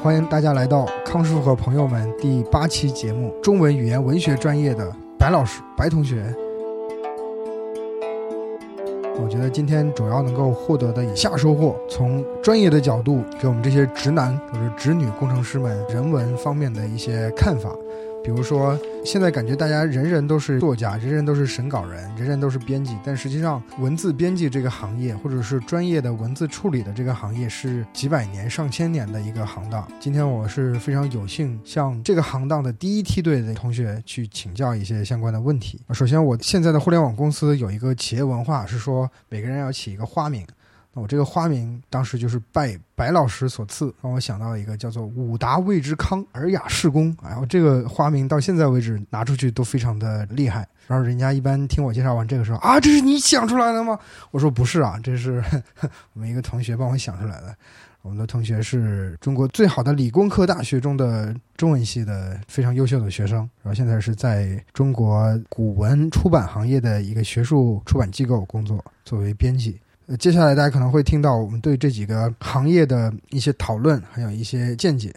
欢迎大家来到康师傅和朋友们第八期节目，中文语言文学专业的白老师、白同学。我觉得今天主要能够获得的以下收获，从专业的角度给我们这些直男或者直女工程师们人文方面的一些看法。比如说，现在感觉大家人人都是作家，人人都是审稿人，人人都是编辑，但实际上，文字编辑这个行业，或者是专业的文字处理的这个行业，是几百年、上千年的一个行当。今天我是非常有幸向这个行当的第一梯队的同学去请教一些相关的问题。首先，我现在的互联网公司有一个企业文化，是说每个人要起一个花名。那我这个花名当时就是拜白老师所赐，让我想到了一个叫做“武达谓之康，尔雅士公”。然后这个花名到现在为止拿出去都非常的厉害。然后人家一般听我介绍完这个时候啊，这是你想出来的吗？我说不是啊，这是 我们一个同学帮我想出来的。我们的同学是中国最好的理工科大学中的中文系的非常优秀的学生，然后现在是在中国古文出版行业的一个学术出版机构工作，作为编辑。呃，接下来大家可能会听到我们对这几个行业的一些讨论，还有一些见解。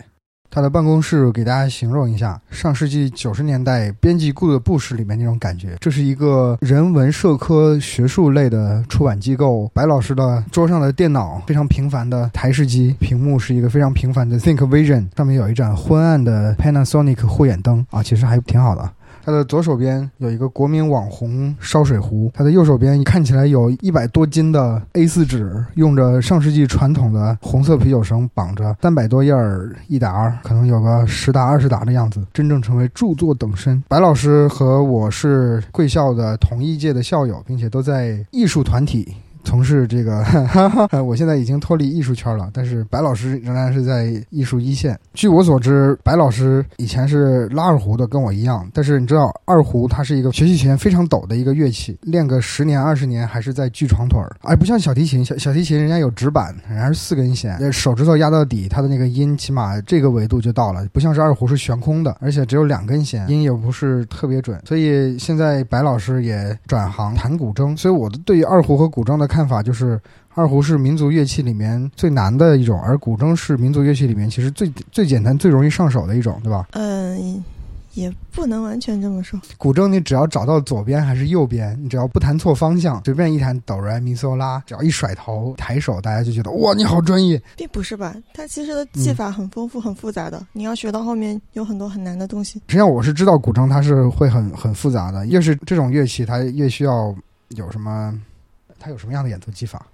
他的办公室给大家形容一下，上世纪九十年代编辑部的布室里面那种感觉。这是一个人文社科学术类的出版机构。白老师的桌上的电脑非常平凡的台式机，屏幕是一个非常平凡的 Think Vision，上面有一盏昏暗的 Panasonic 护眼灯啊，其实还挺好的。他的左手边有一个国民网红烧水壶，他的右手边看起来有一百多斤的 A 四纸，用着上世纪传统的红色啤酒绳绑着，三百多页儿一沓，可能有个十沓二十沓的样子，真正成为著作等身。白老师和我是贵校的同一届的校友，并且都在艺术团体。从事这个哈哈，我现在已经脱离艺术圈了，但是白老师仍然是在艺术一线。据我所知，白老师以前是拉二胡的，跟我一样。但是你知道，二胡它是一个学习前非常陡的一个乐器，练个十年二十年还是在锯床腿儿，而不像小提琴。小小提琴人家有指板，人家是四根弦，手指头压到底，它的那个音起码这个维度就到了，不像是二胡是悬空的，而且只有两根弦，音也不是特别准。所以现在白老师也转行弹古筝，所以我对于二胡和古筝的。看法就是，二胡是民族乐器里面最难的一种，而古筝是民族乐器里面其实最最简单、最容易上手的一种，对吧？嗯，也不能完全这么说。古筝你只要找到左边还是右边，你只要不弹错方向，随便一弹哆来咪嗦拉，只要一甩头抬手，大家就觉得哇，你好专业。并不是吧？它其实的技法很丰富、很复杂的，你要学到后面有很多很难的东西。实际上我是知道古筝它是会很很复杂的，越是这种乐器，它越需要有什么。它有什么样的演奏技法？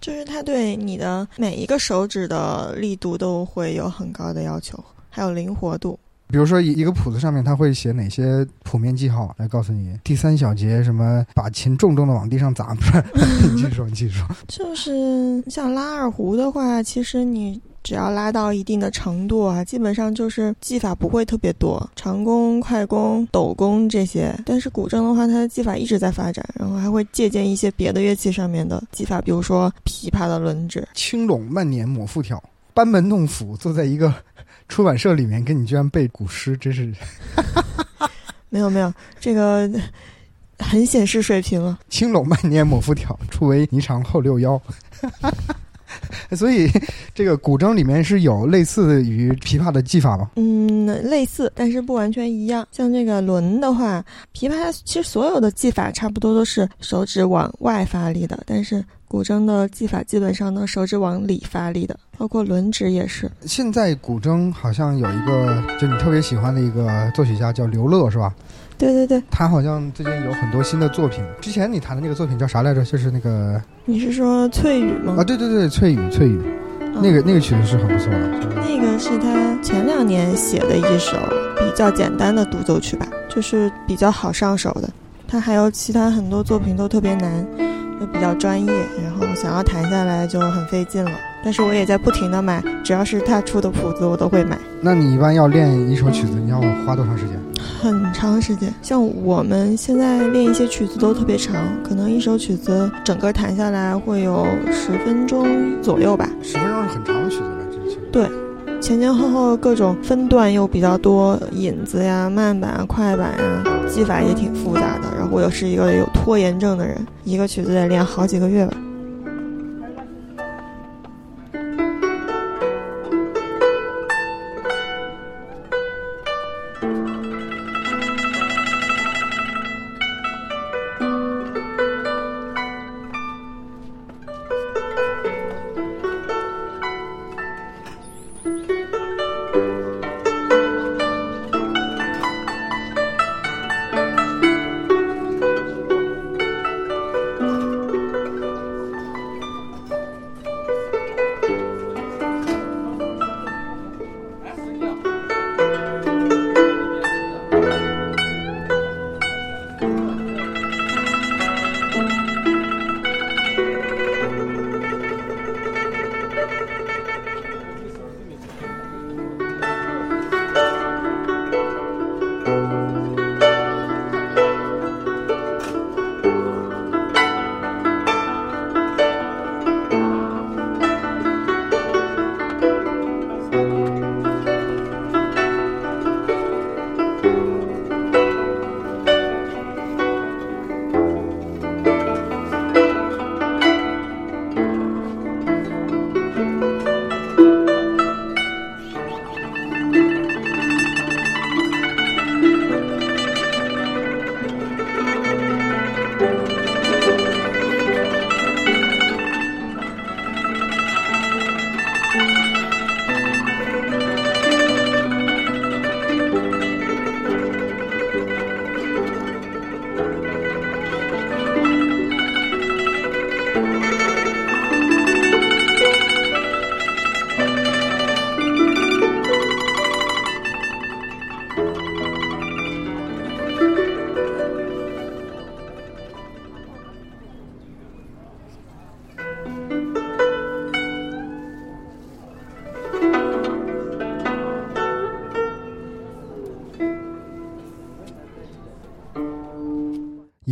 就是它对你的每一个手指的力度都会有很高的要求，还有灵活度。比如说，一一个谱子上面，它会写哪些谱面记号来告诉你第三小节什么，把琴重重的往地上砸？不是，你继续说，你继续说。就是像拉二胡的话，其实你。只要拉到一定的程度啊，基本上就是技法不会特别多，长弓、快弓、抖弓这些。但是古筝的话，它的技法一直在发展，然后还会借鉴一些别的乐器上面的技法，比如说琵琶的轮指。青龙慢捻抹复挑，班门弄斧，坐在一个出版社里面跟你居然背古诗，真是。没有没有，这个很显示水平了。青龙慢捻抹复挑，初为霓裳后六幺。所以，这个古筝里面是有类似于琵琶的技法吗？嗯，类似，但是不完全一样。像这个轮的话，琵琶其实所有的技法差不多都是手指往外发力的，但是古筝的技法基本上呢手指往里发力的，包括轮指也是。现在古筝好像有一个，就你特别喜欢的一个作曲家叫刘乐，是吧？对对对，他好像最近有很多新的作品。之前你弹的那个作品叫啥来着？就是那个，你是说翠雨吗？啊，对对对，翠雨，翠雨，那个那个曲子是很不错的。那个是他前两年写的一首比较简单的独奏曲吧，就是比较好上手的。他还有其他很多作品都特别难，都比较专业，然后想要弹下来就很费劲了。但是我也在不停的买，只要是他出的谱子，我都会买。那你一般要练一首曲子，你要花多长时间？很长时间，像我们现在练一些曲子都特别长，可能一首曲子整个弹下来会有十分钟左右吧。十分钟是很长的曲子了，这是。对，前前后后各种分段又比较多，引子呀、慢板啊、快板呀，技法也挺复杂的。然后我又是一个有拖延症的人，一个曲子得练好几个月吧。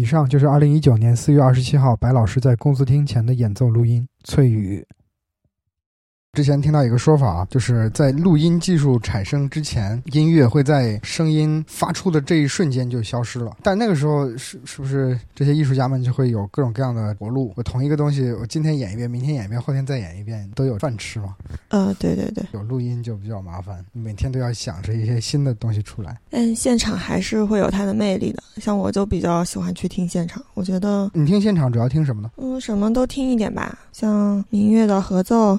以上就是二零一九年四月二十七号白老师在公司厅前的演奏录音。翠雨。之前听到一个说法啊，就是在录音技术产生之前，音乐会在声音发出的这一瞬间就消失了。但那个时候是是不是这些艺术家们就会有各种各样的活路？我同一个东西，我今天演一遍，明天演一遍，后天再演一遍，都有饭吃嘛。呃，对对对，有录音就比较麻烦，每天都要想着一些新的东西出来。但现场还是会有它的魅力的。像我就比较喜欢去听现场，我觉得你听现场主要听什么呢？嗯，什么都听一点吧，像民乐的合奏。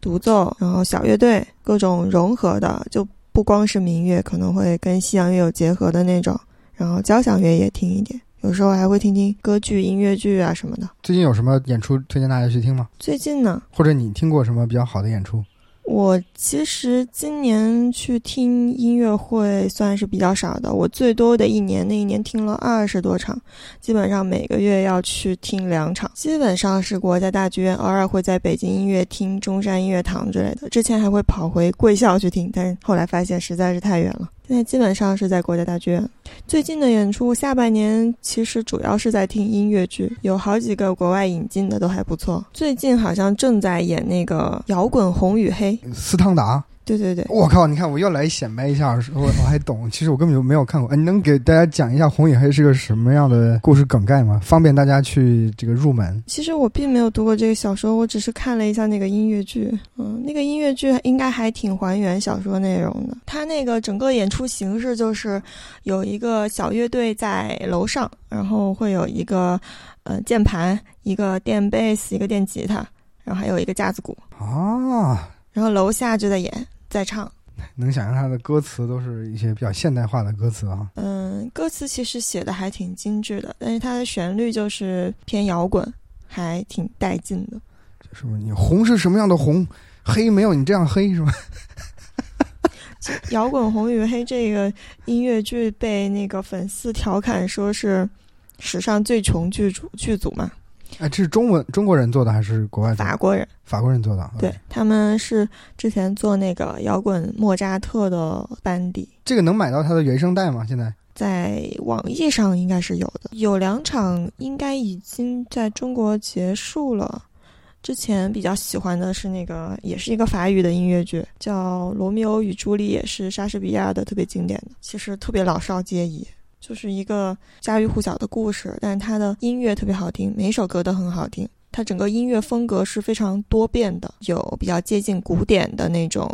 独奏，然后小乐队，各种融合的，就不光是民乐，可能会跟西洋乐有结合的那种。然后交响乐也听一点，有时候还会听听歌剧、音乐剧啊什么的。最近有什么演出推荐大家去听吗？最近呢？或者你听过什么比较好的演出？我其实今年去听音乐会算是比较少的，我最多的一年那一年听了二十多场，基本上每个月要去听两场，基本上是国家大剧院，偶尔会在北京音乐厅、中山音乐堂之类的，之前还会跑回贵校去听，但是后来发现实在是太远了。现在基本上是在国家大剧院。最近的演出，下半年其实主要是在听音乐剧，有好几个国外引进的都还不错。最近好像正在演那个《摇滚红与黑》，斯汤达。对对对，我靠！你看，我又来显摆一下，我我还懂。其实我根本就没有看过。哎，你能给大家讲一下《红与黑》是个什么样的故事梗概吗？方便大家去这个入门。其实我并没有读过这个小说，我只是看了一下那个音乐剧。嗯，那个音乐剧应该还挺还原小说内容的。它那个整个演出形式就是有一个小乐队在楼上，然后会有一个呃键盘，一个电贝斯，一个电吉他，然后还有一个架子鼓啊。然后楼下就在演。在唱，能想象他的歌词都是一些比较现代化的歌词啊。嗯，歌词其实写的还挺精致的，但是它的旋律就是偏摇滚，还挺带劲的。就是你红是什么样的红？黑没有你这样黑是吧？摇滚红与黑这个音乐剧被那个粉丝调侃说是史上最穷剧组剧组嘛。哎，这是中文中国人做的还是国外？法国人，法国人做的。对，他们是之前做那个摇滚莫扎特的班底。这个能买到他的原声带吗？现在在网易上应该是有的，有两场应该已经在中国结束了。之前比较喜欢的是那个，也是一个法语的音乐剧，叫《罗密欧与朱丽叶》，是莎士比亚的，特别经典的，其实特别老少皆宜，就是一个家喻户晓的故事，但是它的音乐特别好听，每首歌都很好听。它整个音乐风格是非常多变的，有比较接近古典的那种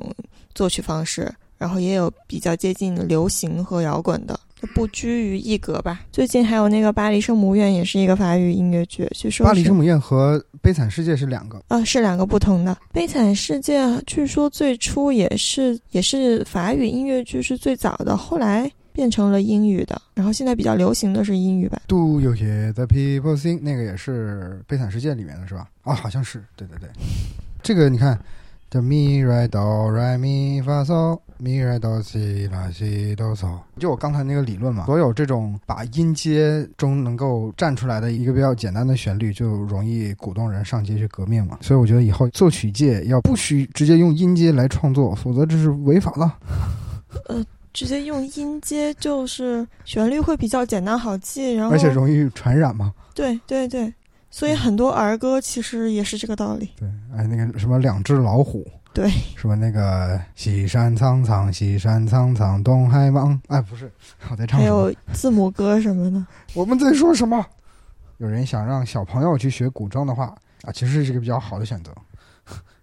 作曲方式，然后也有比较接近流行和摇滚的。不拘于一格吧。最近还有那个《巴黎圣母院》，也是一个法语音乐剧。据说《巴黎圣母院》和《悲惨世界》是两个啊，是两个不同的。《悲惨世界》据说最初也是也是法语音乐剧是最早的，后来变成了英语的，然后现在比较流行的是英语版。Do you hear the people sing？那个也是《悲惨世界》里面的是吧？啊，好像是。对对对，这个你看。的咪来哆来咪发嗦咪来哆西拉西哆嗦，就我刚才那个理论嘛，所有这种把音阶中能够站出来的一个比较简单的旋律，就容易鼓动人上街去革命嘛。所以我觉得以后作曲界要不许直接用音阶来创作，否则这是违法的。呃，直接用音阶就是旋律会比较简单好记，然后而且容易传染嘛。对对对。所以很多儿歌其实也是这个道理。对，哎，那个什么两只老虎，对，什么那个西山苍苍，西山苍苍，东海望。哎，不是，我在唱。还有字母歌什么的。我们在说什么？有人想让小朋友去学古筝的话，啊，其实是一个比较好的选择。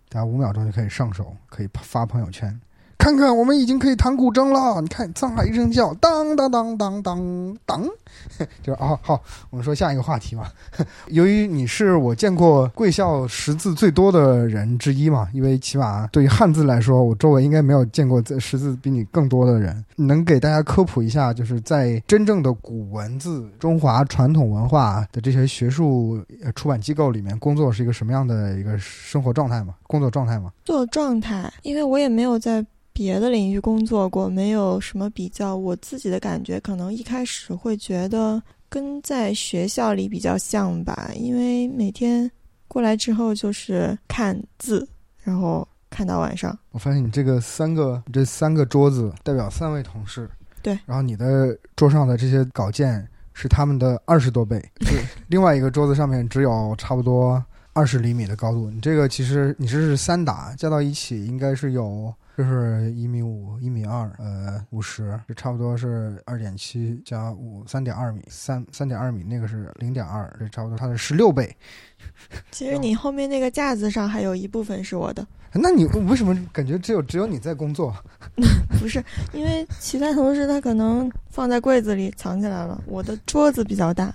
大家五秒钟就可以上手，可以发朋友圈。看看，我们已经可以弹古筝了。你看，沧海一声笑，当当当当当当，就是啊好，我们说下一个话题嘛。由于你是我见过贵校识字最多的人之一嘛，因为起码对于汉字来说，我周围应该没有见过识字比你更多的人。能给大家科普一下，就是在真正的古文字、中华传统文化的这些学术出版机构里面工作是一个什么样的一个生活状态吗？工作状态吗？做状态，因为我也没有在。别的领域工作过，没有什么比较。我自己的感觉，可能一开始会觉得跟在学校里比较像吧，因为每天过来之后就是看字，然后看到晚上。我发现你这个三个这三个桌子代表三位同事，对。然后你的桌上的这些稿件是他们的二十多倍，另外一个桌子上面只有差不多二十厘米的高度。你这个其实你这是三打加到一起，应该是有。就是一米五，一米二，呃，五十，就差不多是二点七加五，三点二米，三三点二米，那个是零点二，这差不多它的十六倍。其实你后面那个架子上还有一部分是我的。那你为什么感觉只有只有你在工作？不是，因为其他同事他可能放在柜子里藏起来了。我的桌子比较大，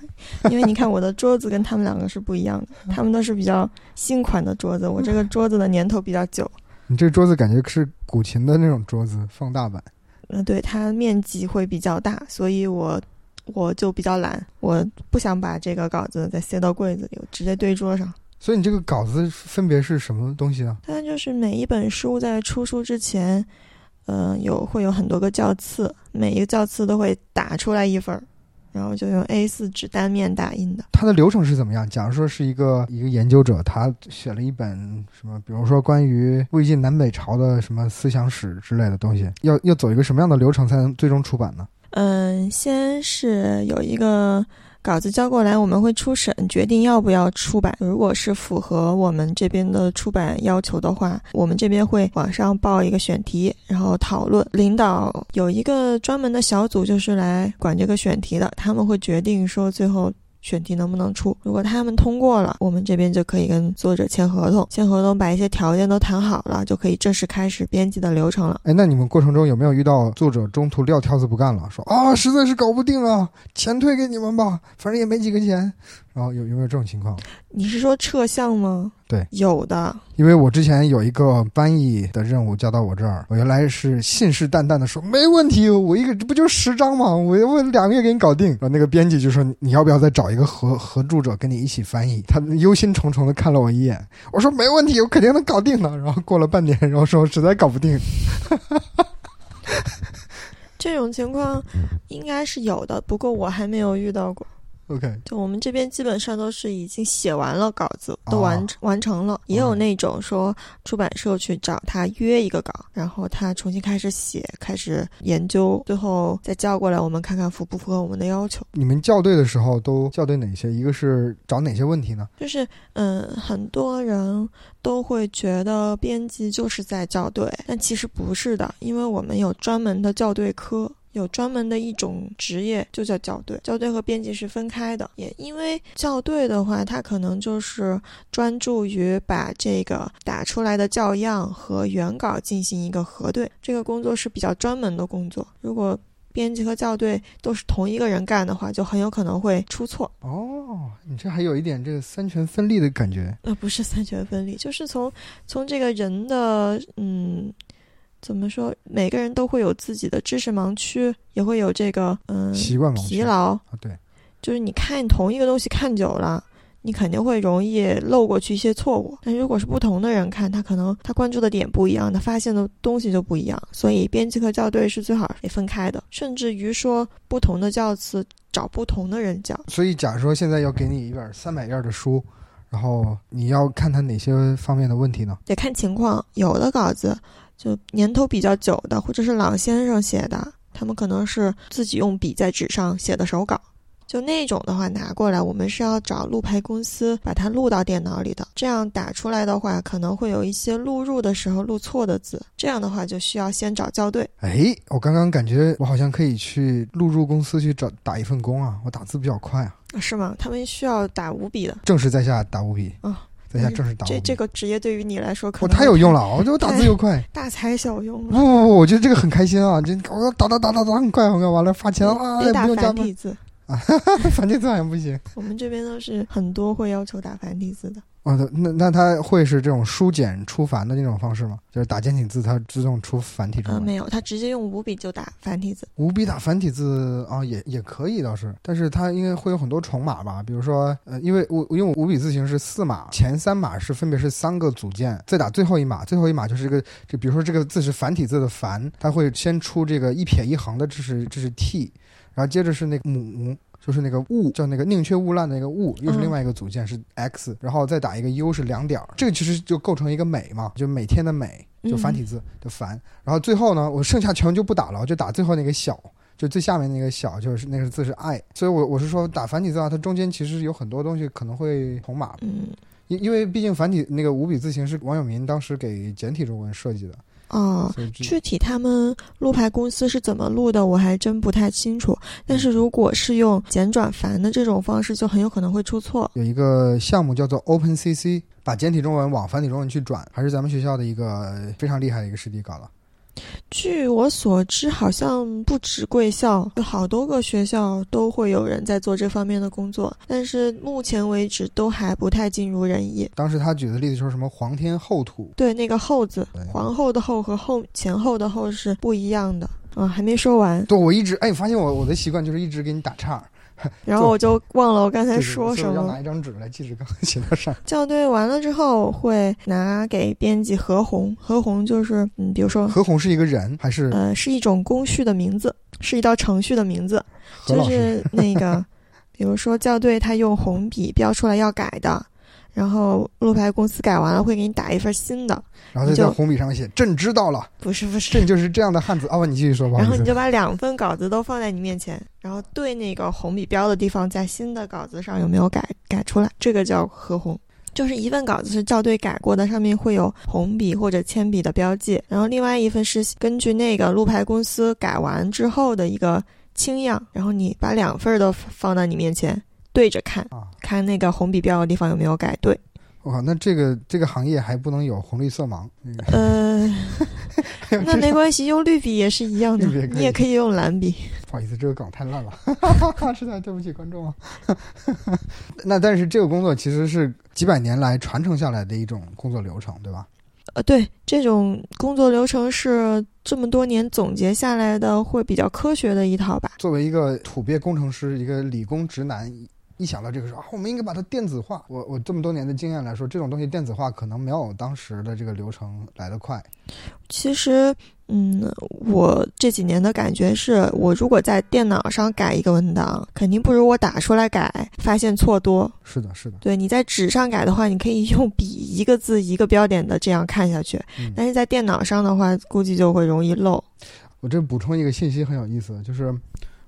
因为你看我的桌子跟他们两个是不一样的，他们都是比较新款的桌子，我这个桌子的年头比较久。你这桌子感觉是古琴的那种桌子，放大版。嗯，对，它面积会比较大，所以我我就比较懒，我不想把这个稿子再塞到柜子里，我直接堆桌上。所以你这个稿子分别是什么东西呢？它就是每一本书在出书之前，嗯，有会有很多个校次，每一个校次都会打出来一份儿。然后就用 A4 纸单面打印的。它的流程是怎么样？假如说是一个一个研究者，他写了一本什么，比如说关于魏晋南北朝的什么思想史之类的东西，要要走一个什么样的流程才能最终出版呢？嗯，先是有一个。稿子交过来，我们会初审，决定要不要出版。如果是符合我们这边的出版要求的话，我们这边会往上报一个选题，然后讨论。领导有一个专门的小组，就是来管这个选题的，他们会决定说最后。选题能不能出？如果他们通过了，我们这边就可以跟作者签合同，签合同把一些条件都谈好了，就可以正式开始编辑的流程了。哎，那你们过程中有没有遇到作者中途撂挑子不干了，说啊，实在是搞不定了，钱退给你们吧，反正也没几个钱。然后有有没有这种情况？你是说撤项吗？对，有的。因为我之前有一个翻译的任务交到我这儿，我原来是信誓旦旦的说没问题，我一个不就十张吗？我我两个月给你搞定。然后那个编辑就说你要不要再找一个合合著者跟你一起翻译？他忧心忡忡的看了我一眼，我说没问题，我肯定能搞定的。然后过了半年，然后说实在搞不定。这种情况应该是有的，不过我还没有遇到过。OK，就我们这边基本上都是已经写完了稿子，都完、哦完成了。也有那种说出版社去找他约一个稿，然后他重新开始写，开始研究，最后再叫过来，我们看看符不符合我们的要求。你们校对的时候都校对哪些？一个是找哪些问题呢？就是嗯，很多人都会觉得编辑就是在校对，但其实不是的，因为我们有专门的校对科。有专门的一种职业就叫校对，校对和编辑是分开的。也因为校对的话，它可能就是专注于把这个打出来的校样和原稿进行一个核对，这个工作是比较专门的工作。如果编辑和校对都是同一个人干的话，就很有可能会出错。哦，你这还有一点这个三权分立的感觉。呃，不是三权分立，就是从从这个人的嗯，怎么说，每个人都会有自己的知识盲区，也会有这个嗯习惯疲劳，啊，对，就是你看同一个东西看久了。你肯定会容易漏过去一些错误，但如果是不同的人看，他可能他关注的点不一样，他发现的东西就不一样。所以编辑和校对是最好得分开的，甚至于说不同的教词找不同的人教。所以假如说现在要给你一本三百页的书，然后你要看他哪些方面的问题呢？得看情况，有的稿子就年头比较久的，或者是老先生写的，他们可能是自己用笔在纸上写的手稿。就那种的话拿过来，我们是要找录牌公司把它录到电脑里的，这样打出来的话，可能会有一些录入的时候录错的字，这样的话就需要先找校对。哎，我刚刚感觉我好像可以去录入公司去找打一份工啊，我打字比较快啊，啊是吗？他们需要打五笔的，正式在下打五笔，哦在下正式打，这这个职业对于你来说可我能太有用了，我觉得我打字又快。大材小用不了。不不，我觉得这个很开心啊！这我打打打打打很快很快，完了发钱啊，也得打不用加班，繁体字，繁体字好像不行。我们这边都是很多会要求打繁体字的。哦，那那它会是这种书简出繁的那种方式吗？就是打简体字，它自动出繁体中呃，没有，它直接用五笔就打繁体字。五笔打繁体字啊，也也可以倒是，但是它应该会有很多重码吧？比如说，呃，因为我因为五笔字形是四码，前三码是分别是三个组件，再打最后一码，最后一码就是这个，就比如说这个字是繁体字的繁，它会先出这个一撇一横的，这是这是 t，然后接着是那个母。就是那个物，叫那个宁缺毋滥的那个物，又是另外一个组件是 x，、然后再打一个 u 是两点儿，这个其实就构成一个美嘛，就每天的美，就繁体字的繁。然后最后呢，我剩下全就不打了，我就打最后那个小，就最下面那个小，就是那个字是爱。所以我我是说打繁体字啊，它中间其实有很多东西可能会重码，嗯，因因为毕竟繁体那个五笔字形是王永民当时给简体中文设计的，哦，具体他们录牌公司是怎么录的，我还真不太清楚。但是如果是用简转繁的这种方式，就很有可能会出错。有一个项目叫做 OpenCC，把简体中文往繁体中文去转，还是咱们学校的一个非常厉害的一个师弟搞的。据我所知，好像不止贵校，有好多个学校都会有人在做这方面的工作，但是目前为止都还不太尽如人意。当时他举的例子就是什么皇天后土，对，那个“后”字，皇后的“后”和后前后的“后”是不一样的。啊，还没说完，对我一直哎，发现我我的习惯就是一直给你打岔，然后我就忘了我刚才说什么所以我要拿。一张纸来记着刚刚写到上。校对完了之后，会拿给编辑何红，何红就是嗯，比如说何红是一个人还是呃，是一种工序的名字，是一道程序的名字，就？是那个，比如说校对他用红笔标出来要改的，然后路牌公司改完了会给你打一份新的，然后就在红笔上面写“朕知道了不是不”，是，朕就是这样的汉子。哦，你继续说，不好意思。然后你就把两份稿子都放在你面前，然后对那个红笔标的地方，在新的稿子上有没有改改出来，这个叫合红。就是一份稿子是校对改过的，上面会有红笔或者铅笔的标记，然后另外一份是根据那个路牌公司改完之后的一个清样，然后你把两份都放到你面前对着看，啊，看那个红笔标的地方有没有改对。我靠，那这个这个行业还不能有红绿色盲。嗯呃，那没关系，用绿笔也是一样的你也可以用蓝笔。不好意思，这个梗太烂了，实在对不起观众啊。那但是这个工作其实是几百年来传承下来的一种工作流程，对吧？呃，对，这种工作流程是这么多年总结下来的，会比较科学的一套吧。作为一个土鳖工程师，一个理工直男，一想到这个说啊，我们应该把它电子化。我我这么多年的经验来说，这种东西电子化可能没有当时的这个流程来得快。其实，嗯，我这几年的感觉是，我如果在电脑上改一个文档，肯定不如我打出来改，发现错多。是的，是的。对，你在纸上改的话，你可以用笔一个字一个标点的这样看下去，但是在电脑上的话，估计就会容易漏。我这补充一个信息很有意思，就是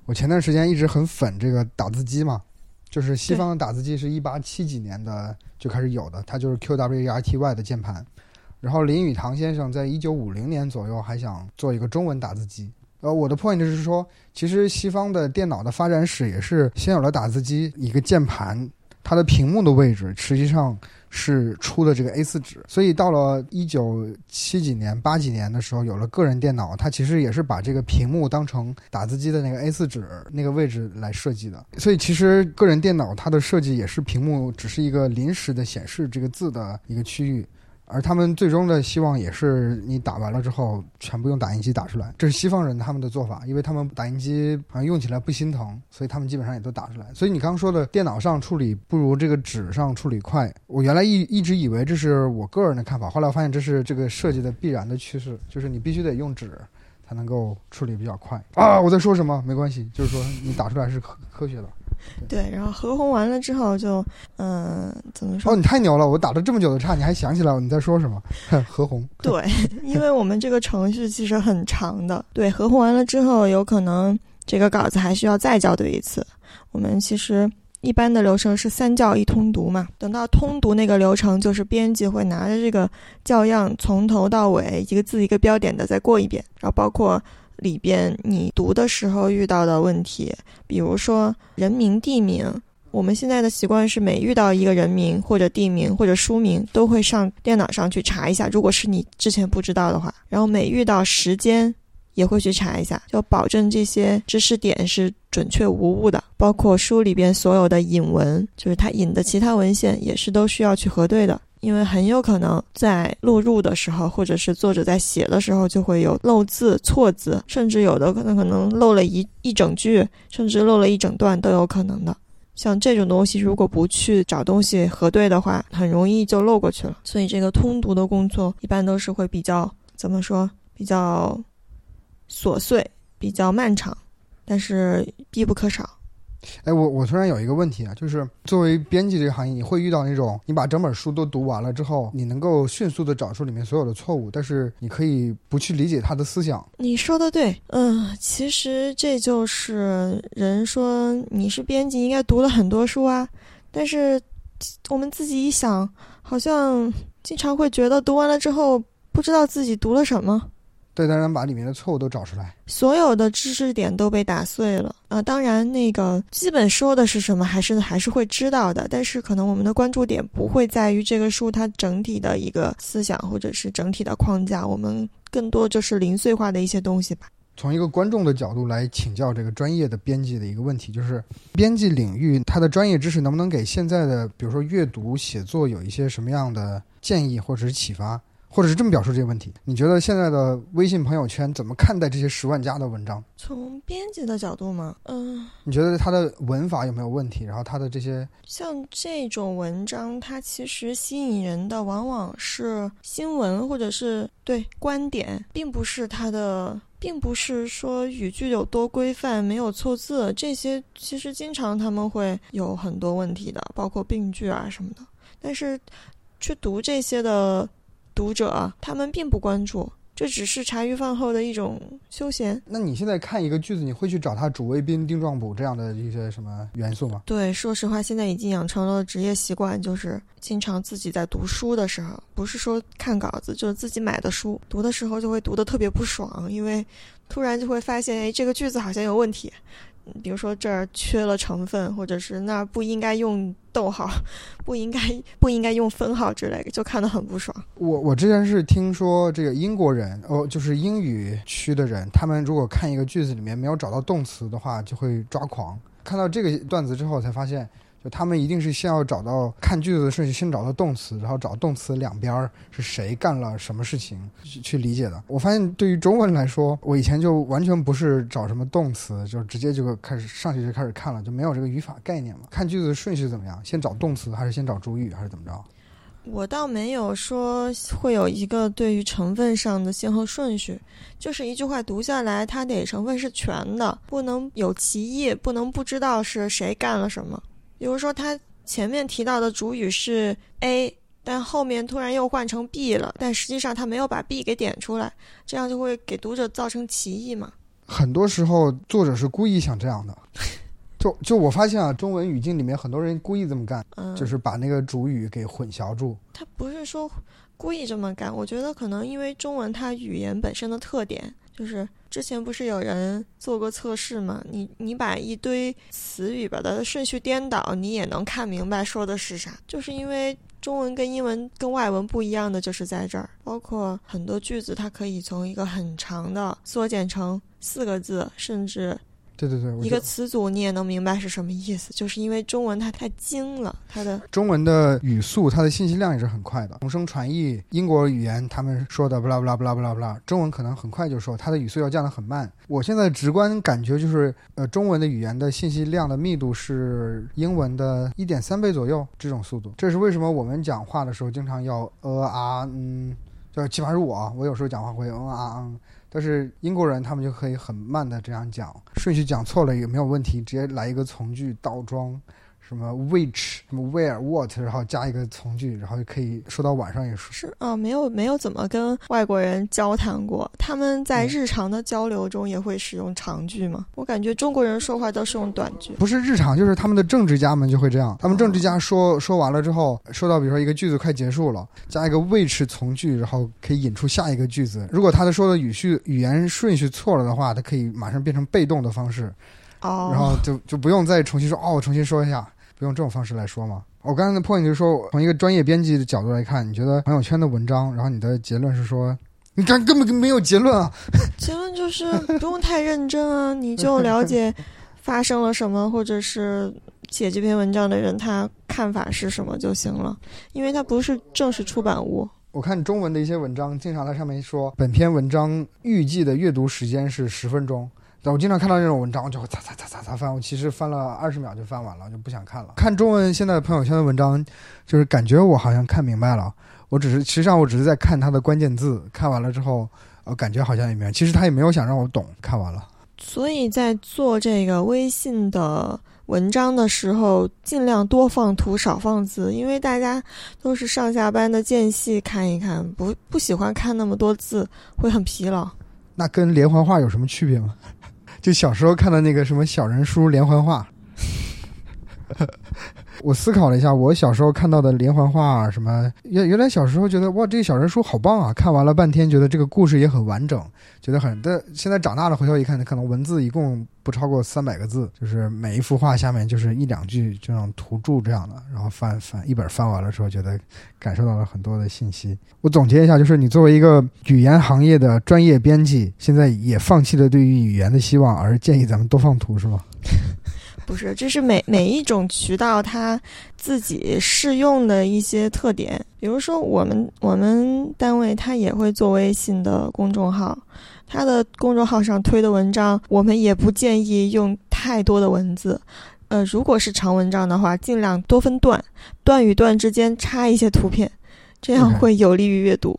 我前段时间一直很粉这个打字机嘛，就是西方的打字机是一八七几年的就开始有的，它就是 Q W E R T Y 的键盘。然后林语堂先生在一九五零年左右还想做一个中文打字机。呃，我的 point 是说，其实西方的电脑的发展史也是先有了打字机，一个键盘，它的屏幕的位置实际上是出的这个 A4 纸。所以到了一九七几年、八几年的时候，有了个人电脑，它其实也是把这个屏幕当成打字机的那个 A4 纸那个位置来设计的。所以其实个人电脑它的设计也是屏幕只是一个临时的显示这个字的一个区域。而他们最终的希望也是你打完了之后全部用打印机打出来，这是西方人他们的做法，因为他们打印机好像用起来不心疼，所以他们基本上也都打出来。所以你刚刚说的电脑上处理不如这个纸上处理快，我原来一一直以为这是我个人的看法，后来我发现这是这个设计的必然的趋势，就是你必须得用纸才能够处理比较快啊！我在说什么？没关系，就是说你打出来是科科学的。对，然后合红完了之后就，嗯，怎么说？哦，你太牛了！我打了这么久的岔，你还想起来你在说什么？合红。对，因为我们这个程序其实很长的。对，合红完了之后，有可能这个稿子还需要再校对一次。我们其实一般的流程是三校一通读嘛。等到通读那个流程，就是编辑会拿着这个校样从头到尾一个字一个标点的再过一遍，然后包括。里边你读的时候遇到的问题，比如说人名、地名，我们现在的习惯是每遇到一个人名或者地名或者书名，都会上电脑上去查一下。如果是你之前不知道的话，然后每遇到时间也会去查一下，就保证这些知识点是准确无误的。包括书里边所有的引文，就是他引的其他文献，也是都需要去核对的。因为很有可能在录入的时候，或者是作者在写的时候，就会有漏字、错字，甚至有的可能可能漏了一一整句，甚至漏了一整段都有可能的。像这种东西，如果不去找东西核对的话，很容易就漏过去了。所以这个通读的工作一般都是会比较怎么说，比较琐碎、比较漫长，但是必不可少。哎，我我突然有一个问题啊，就是作为编辑这个行业，你会遇到那种你把整本书都读完了之后，你能够迅速的找出里面所有的错误，但是你可以不去理解他的思想。你说的对，嗯，其实这就是人说你是编辑应该读了很多书啊，但是我们自己一想，好像经常会觉得读完了之后不知道自己读了什么。对，当然把里面的错误都找出来，所有的知识点都被打碎了啊！当然，那个基本说的是什么，还是还是会知道的，但是可能我们的关注点不会在于这个书它整体的一个思想或者是整体的框架，我们更多就是零碎化的一些东西吧。从一个观众的角度来请教这个专业的编辑的一个问题，就是编辑领域它的专业知识能不能给现在的，比如说阅读写作有一些什么样的建议或者是启发？或者是这么表述这个问题，你觉得现在的微信朋友圈怎么看待这些十万加的文章？从编辑的角度吗？嗯，你觉得它的文法有没有问题？然后它的这些像这种文章，它其实吸引人的往往是新闻或者是对观点，并不是它的，并不是说语句有多规范，没有错字，这些其实经常他们会有很多问题的，包括病句啊什么的。但是去读这些的。读者他们并不关注，这只是茶余饭后的一种休闲。那你现在看一个句子，你会去找它主谓宾、定状补这样的一些什么元素吗？对，说实话，现在已经养成了职业习惯，就是经常自己在读书的时候，不是说看稿子，就是自己买的书，读的时候就会读得特别不爽，因为突然就会发现，哎，这个句子好像有问题。比如说这儿缺了成分，或者是那儿不应该用逗号，不应该不应该用分号之类的，就看得很不爽。我我之前是听说这个英国人哦，就是英语区的人，他们如果看一个句子里面没有找到动词的话，就会抓狂。看到这个段子之后，才发现。就他们一定是先要找到看句子的顺序，先找到动词，然后找动词两边是谁干了什么事情去去理解的。我发现对于中文来说，我以前就完全不是找什么动词，就直接就开始上去就开始看了，就没有这个语法概念嘛。看句子的顺序怎么样？先找动词还是先找主语还是怎么着？我倒没有说会有一个对于成分上的先后顺序，就是一句话读下来，它得成分是全的，不能有歧义，不能不知道是谁干了什么。比如说，他前面提到的主语是 A，但后面突然又换成 B 了，但实际上他没有把 B 给点出来，这样就会给读者造成歧义嘛。很多时候，作者是故意想这样的。就就我发现啊，中文语境里面很多人故意这么干，嗯，就是把那个主语给混淆住。他不是说故意这么干，我觉得可能因为中文它语言本身的特点，就是之前不是有人做过测试吗？你你把一堆词语把它的顺序颠倒，你也能看明白说的是啥。就是因为中文跟英文跟外文不一样的，就是在这儿，包括很多句子，它可以从一个很长的缩减成四个字，甚至。对对对，一个词组你也能明白是什么意思，就是因为中文它太精了，它的中文的语速，它的信息量也是很快的，同声传译。英国语言他们说的不啦不啦不啦不啦不啦，中文可能很快就说，它的语速要降得很慢。我现在直观感觉就是，呃，中文的语言的信息量的密度是英文的一点三倍左右这种速度。这是为什么我们讲话的时候经常要呃啊嗯，就是起码是我，我有时候讲话会嗯啊嗯。但是英国人他们就可以很慢的这样讲，顺序讲错了也没有问题，直接来一个从句倒装。什么 which 什么 where what，然后加一个从句，然后就可以说到晚上也说。是啊，没有没有怎么跟外国人交谈过，他们在日常的交流中也会使用长句吗？我感觉中国人说话都是用短句。不是日常，就是他们的政治家们就会这样。他们政治家说说完了之后，说到比如说一个句子快结束了，加一个 which 从句，然后可以引出下一个句子。如果他的说的语序语言顺序错了的话，他可以马上变成被动的方式，哦，然后就就不用再重新说哦，我重新说一下。不用这种方式来说吗？我刚才的 point 就是说，从一个专业编辑的角度来看，你觉得朋友圈的文章，然后你的结论是说，你看根本没有结论啊。结论就是不用太认真啊，你就了解发生了什么，或者是写这篇文章的人他看法是什么就行了，因为它不是正式出版物。我看中文的一些文章，经常在上面说，本篇文章预计的阅读时间是十分钟。我经常看到这种文章，我就会擦擦擦擦擦翻。我其实翻了二十秒就翻完了，就不想看了。看中文现在朋友圈的文章，就是感觉我好像看明白了。我只是实际上我只是在看它的关键字，看完了之后，呃，感觉好像也没有。其实他也没有想让我懂。看完了，所以在做这个微信的文章的时候，尽量多放图少放字，因为大家都是上下班的间隙看一看，不不喜欢看那么多字，会很疲劳。那跟连环画有什么区别吗？就小时候看的那个什么小人书连环画，我思考了一下，我小时候看到的连环画什么，原原来小时候觉得哇，这个小人书好棒啊！看完了半天，觉得这个故事也很完整，觉得很。但现在长大了回头一看，可能文字一共不超过三百个字，就是每一幅画下面就是一两句这种图注这样的，然后翻翻一本翻完了之后，觉得感受到了很多的信息。我总结一下，就是你作为一个语言行业的专业编辑，现在也放弃了对于语言的希望，而建议咱们多放图，是吗？不是，这是每每一种渠道它自己适用的一些特点。比如说，我们我们单位它也会做微信的公众号，它的公众号上推的文章，我们也不建议用太多的文字。呃，如果是长文章的话，尽量多分段，段与段之间插一些图片，这样会有利于阅读。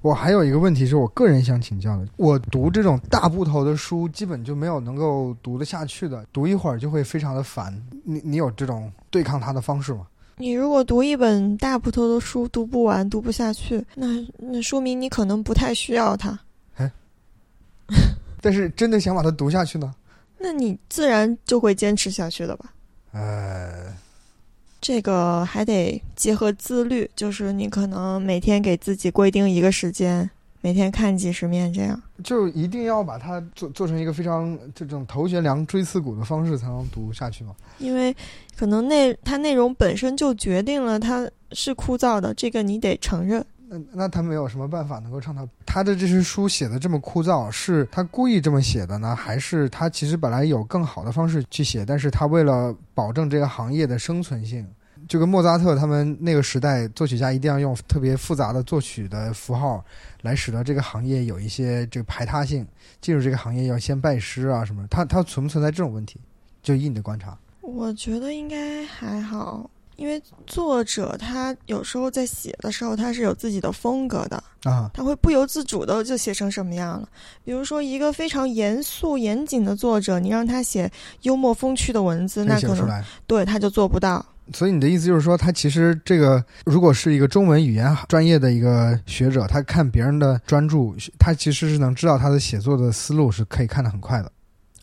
我还有一个问题是我个人想请教的，我读这种大部头的书，基本就没有能够读得下去的，读一会儿就会非常的烦。你你有这种对抗它的方式吗？你如果读一本大部头的书读不完、读不下去，那那说明你可能不太需要它。哎，但是真的想把它读下去呢？那你自然就会坚持下去的吧？呃。这个还得结合自律，就是你可能每天给自己规定一个时间，每天看几十面，这样就一定要把它做做成一个非常这种头悬梁锥刺股的方式才能读下去吗？因为可能内它内容本身就决定了它是枯燥的，这个你得承认。那那他没有什么办法能够让他他的这些书写的这么枯燥，是他故意这么写的呢，还是他其实本来有更好的方式去写，但是他为了保证这个行业的生存性，就跟莫扎特他们那个时代作曲家一定要用特别复杂的作曲的符号，来使得这个行业有一些这个排他性，进入这个行业要先拜师啊什么，他他存不存在这种问题？就以你的观察，我觉得应该还好。因为作者他有时候在写的时候，他是有自己的风格的啊，他会不由自主的就写成什么样了。比如说，一个非常严肃严谨的作者，你让他写幽默风趣的文字，那可能对他就做不到。所以你的意思就是说，他其实这个如果是一个中文语言专业的一个学者，他看别人的专著，他其实是能知道他的写作的思路是可以看得很快的。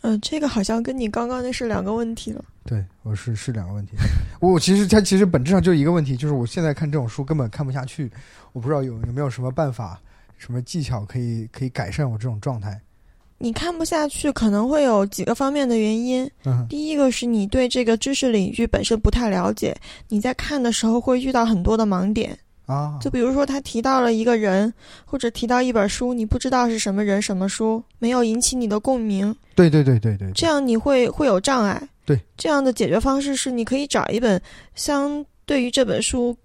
嗯，这个好像跟你刚刚那是两个问题了。对，我是是两个问题。我其实它其实本质上就一个问题，就是我现在看这种书根本看不下去。我不知道有有没有什么办法、什么技巧可以可以改善我这种状态。你看不下去可能会有几个方面的原因。嗯，第一个是你对这个知识领域本身不太了解，你在看的时候会遇到很多的盲点。啊，就比如说他提到了一个人，或者提到一本书，你不知道是什么人、什么书，没有引起你的共鸣。对对对对对，这样你会会有障碍。对，这样的解决方式是你可以找一本相对于这本书，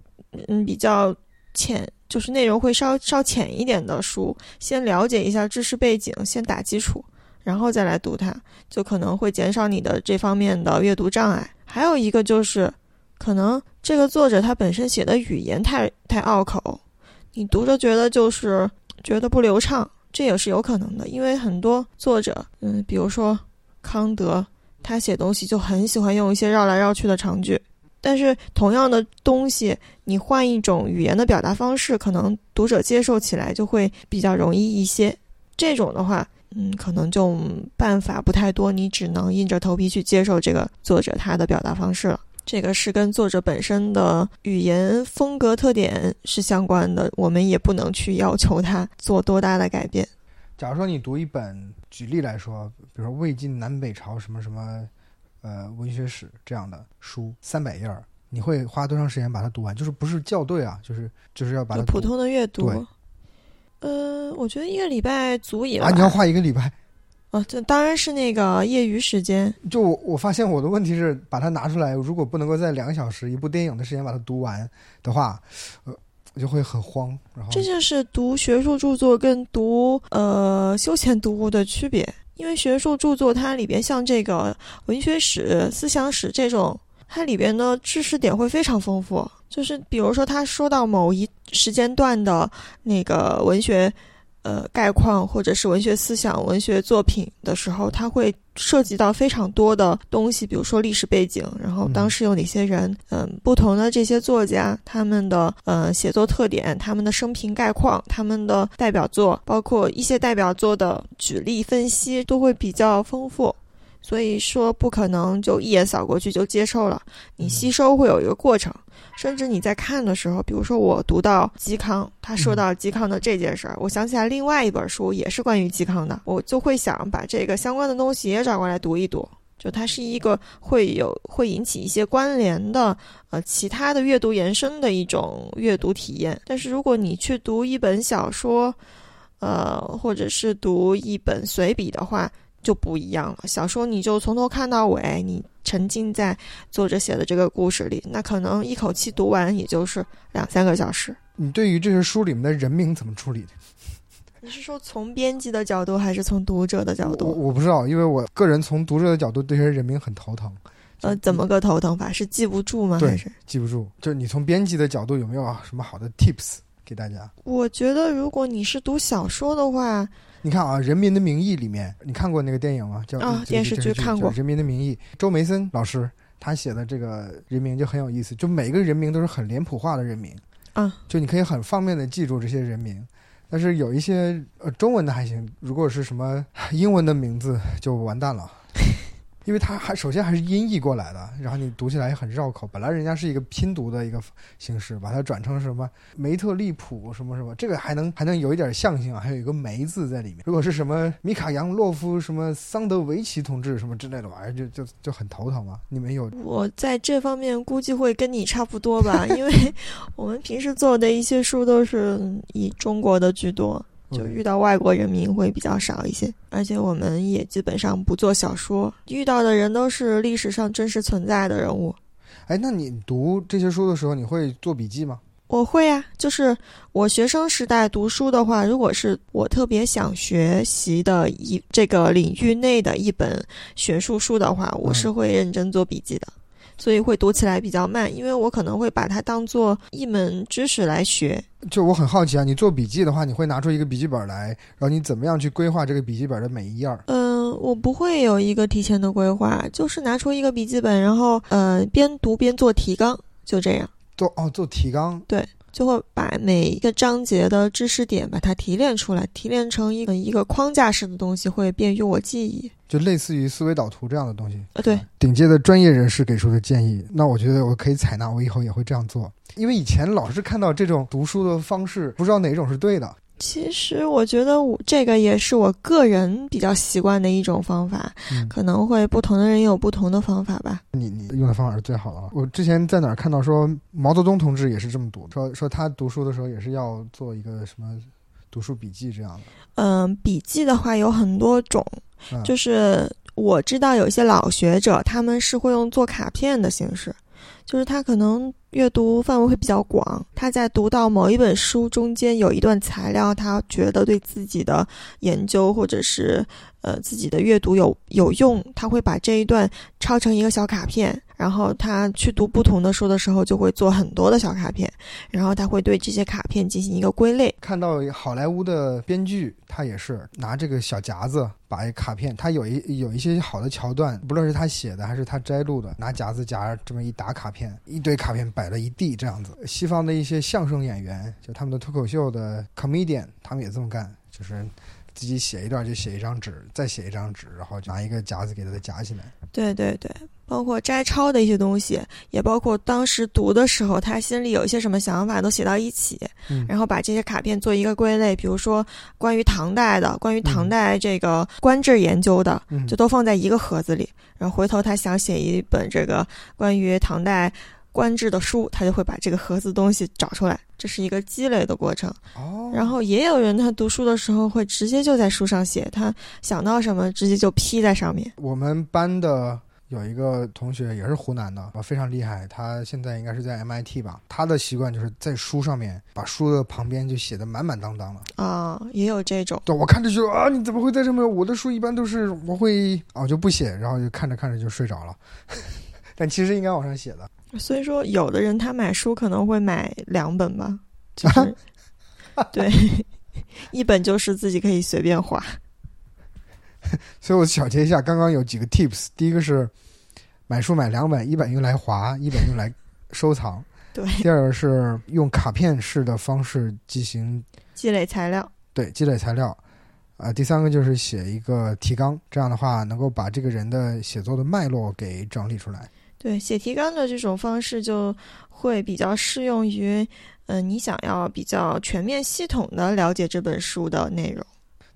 嗯，比较浅，就是内容会稍稍浅一点的书，先了解一下知识背景，先打基础，然后再来读它，就可能会减少你的这方面的阅读障碍。还有一个就是。可能这个作者他本身写的语言太太拗口，你读着觉得就是觉得不流畅，这也是有可能的。因为很多作者，嗯，比如说康德，他写东西就很喜欢用一些绕来绕去的长句。但是同样的东西，你换一种语言的表达方式，可能读者接受起来就会比较容易一些。这种的话，嗯，可能就办法不太多，你只能硬着头皮去接受这个作者他的表达方式了。这个是跟作者本身的语言风格特点是相关的，我们也不能去要求他做多大的改变。假如说你读一本，举例来说，比如说魏晋南北朝什么什么，呃，文学史这样的书，三百页儿，你会花多长时间把它读完？就是不是校对啊，就是就是要把它普通的阅读。对，呃，我觉得一个礼拜足以了。啊，你要花一个礼拜。哦，这当然是那个业余时间。就我我发现我的问题是把它拿出来，如果不能够在两个小时一部电影的时间把它读完的话，呃，我就会很慌。然后这就是读学术著作跟读呃休闲读物的区别，因为学术著作它里边像这个文学史、思想史这种，它里边的知识点会非常丰富。就是比如说他说到某一时间段的那个文学。呃，概况或者是文学思想、文学作品的时候，他会涉及到非常多的东西，比如说历史背景，然后当时有哪些人，嗯，不同的这些作家他们的呃写作特点、他们的生平概况、他们的代表作，包括一些代表作的举例分析，都会比较丰富。所以说，不可能就一眼扫过去就接受了，你吸收会有一个过程，甚至你在看的时候，比如说我读到嵇康，他说到嵇康的这件事儿，我想起来另外一本书也是关于嵇康的，我就会想把这个相关的东西也找过来读一读，就它是一个会有会引起一些关联的，呃，其他的阅读延伸的一种阅读体验。但是如果你去读一本小说，呃，或者是读一本随笔的话，就不一样了。小说你就从头看到尾，你沉浸在作者写的这个故事里，那可能一口气读完也就是两三个小时。你对于这些书里面的人名怎么处理的？你是说从编辑的角度，还是从读者的角度？我我不知道，因为我个人从读者的角度对这些人名很头疼。呃，怎么个头疼法？是记不住吗？还是记不住？就是你从编辑的角度有没有什么好的 tips 给大家？我觉得，如果你是读小说的话。你看啊，《人民的名义》里面，你看过那个电影吗？叫啊，电视剧看过。《人民的名义》，周梅森老师他写的这个人名就很有意思，就每一个人名都是很脸谱化的人名啊，就你可以很方便的记住这些人名。但是有一些呃中文的还行，如果是什么英文的名字就完蛋了。因为它还首先还是音译过来的，然后你读起来也很绕口。本来人家是一个拼读的一个形式，把它转成什么梅特利普什么什么，这个还能还能有一点象性啊，还有一个梅字在里面。如果是什么米卡扬洛夫什么桑德维奇同志什么之类的玩意儿，就就就很头疼啊。你们有？我在这方面估计会跟你差不多吧，因为我们平时做的一些书都是以中国的居多。就遇到外国人民会比较少一些，而且我们也基本上不做小说，遇到的人都是历史上真实存在的人物。哎，那你读这些书的时候，你会做笔记吗？我会啊，就是我学生时代读书的话，如果是我特别想学习的一这个领域内的一本学术书的话，我是会认真做笔记的。所以会读起来比较慢，因为我可能会把它当做一门知识来学。就我很好奇啊，你做笔记的话，你会拿出一个笔记本来，然后你怎么样去规划这个笔记本的每一页儿？嗯，我不会有一个提前的规划，就是拿出一个笔记本，然后呃边读边做提纲，就这样。做哦，做提纲。对。就会把每一个章节的知识点把它提炼出来，提炼成一个一个框架式的东西，会便于我记忆。就类似于思维导图这样的东西。呃，对，顶尖的专业人士给出的建议，那我觉得我可以采纳，我以后也会这样做。因为以前老是看到这种读书的方式，不知道哪种是对的。其实我觉得我这个也是我个人比较习惯的一种方法，可能会不同的人有不同的方法吧。你你用的方法是最好的了。我之前在哪儿看到说毛泽东同志也是这么读，说说他读书的时候也是要做一个什么读书笔记这样的。嗯，笔记的话有很多种，就是我知道有一些老学者他们是会用做卡片的形式。就是他可能阅读范围会比较广，他在读到某一本书中间有一段材料，他觉得对自己的研究或者是呃自己的阅读有有用，他会把这一段抄成一个小卡片。然后他去读不同的书的时候，就会做很多的小卡片，然后他会对这些卡片进行一个归类。看到好莱坞的编剧，他也是拿这个小夹子把卡片，他有一有一些好的桥段，不论是他写的还是他摘录的，拿夹子夹这么一打卡片，一堆卡片摆了一地这样子。西方的一些相声演员，就他们的脱口秀的 comedian，他们也这么干，就是自己写一段就写一张纸，再写一张纸，然后拿一个夹子给它夹起来。对对对。包括摘抄的一些东西，也包括当时读的时候，他心里有一些什么想法，都写到一起，然后把这些卡片做一个归类。比如说关于唐代的，关于唐代这个官制研究的，就都放在一个盒子里。然后回头他想写一本这个关于唐代官制的书，他就会把这个盒子东西找出来。这是一个积累的过程。哦。然后也有人他读书的时候会直接就在书上写，他想到什么直接就批在上面。我们班的。有一个同学也是湖南的，非常厉害。他现在应该是在 MIT 吧。他的习惯就是在书上面把书的旁边就写的满满当当的啊，也有这种。对，我看着就啊，你怎么会在上面？我的书一般都是我会啊，就不写，然后就看着看着就睡着了。但其实应该往上写的。所以说，有的人他买书可能会买两本吧，就是 对，一本就是自己可以随便划。所以我小结一下，刚刚有几个 tips。第一个是买书买两本，一本用来划，一本用来收藏。对。第二个是用卡片式的方式进行积累材料。对，积累材料。啊，第三个就是写一个提纲，这样的话能够把这个人的写作的脉络给整理出来。对，写提纲的这种方式就会比较适用于，嗯，你想要比较全面系统的了解这本书的内容。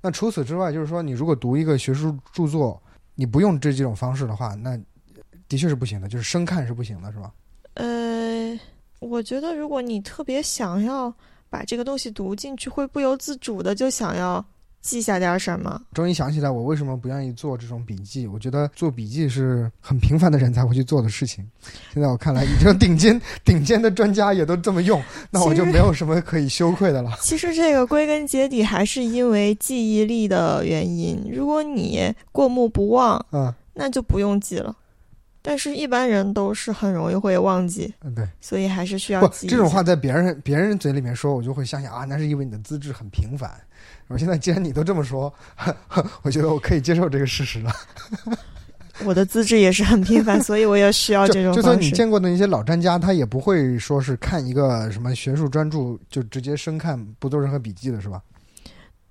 那除此之外，就是说，你如果读一个学术著作，你不用这几种方式的话，那的确是不行的，就是生看是不行的，是吧？呃，我觉得如果你特别想要把这个东西读进去，会不由自主的就想要。记下点什么？终于想起来，我为什么不愿意做这种笔记？我觉得做笔记是很平凡的人才会去做的事情。现在我看来，已经顶尖 顶尖的专家也都这么用，那我就没有什么可以羞愧的了。其实这个归根结底还是因为记忆力的原因。如果你过目不忘，嗯，那就不用记了。但是，一般人都是很容易会忘记，嗯，对，所以还是需要记。这种话在别人别人嘴里面说，我就会相信啊，那是因为你的资质很平凡。我现在既然你都这么说，我觉得我可以接受这个事实了。我的资质也是很平凡，所以我也需要 这种。就算你见过的那些老专家，他也不会说是看一个什么学术专著就直接生看，不做任何笔记的，是吧？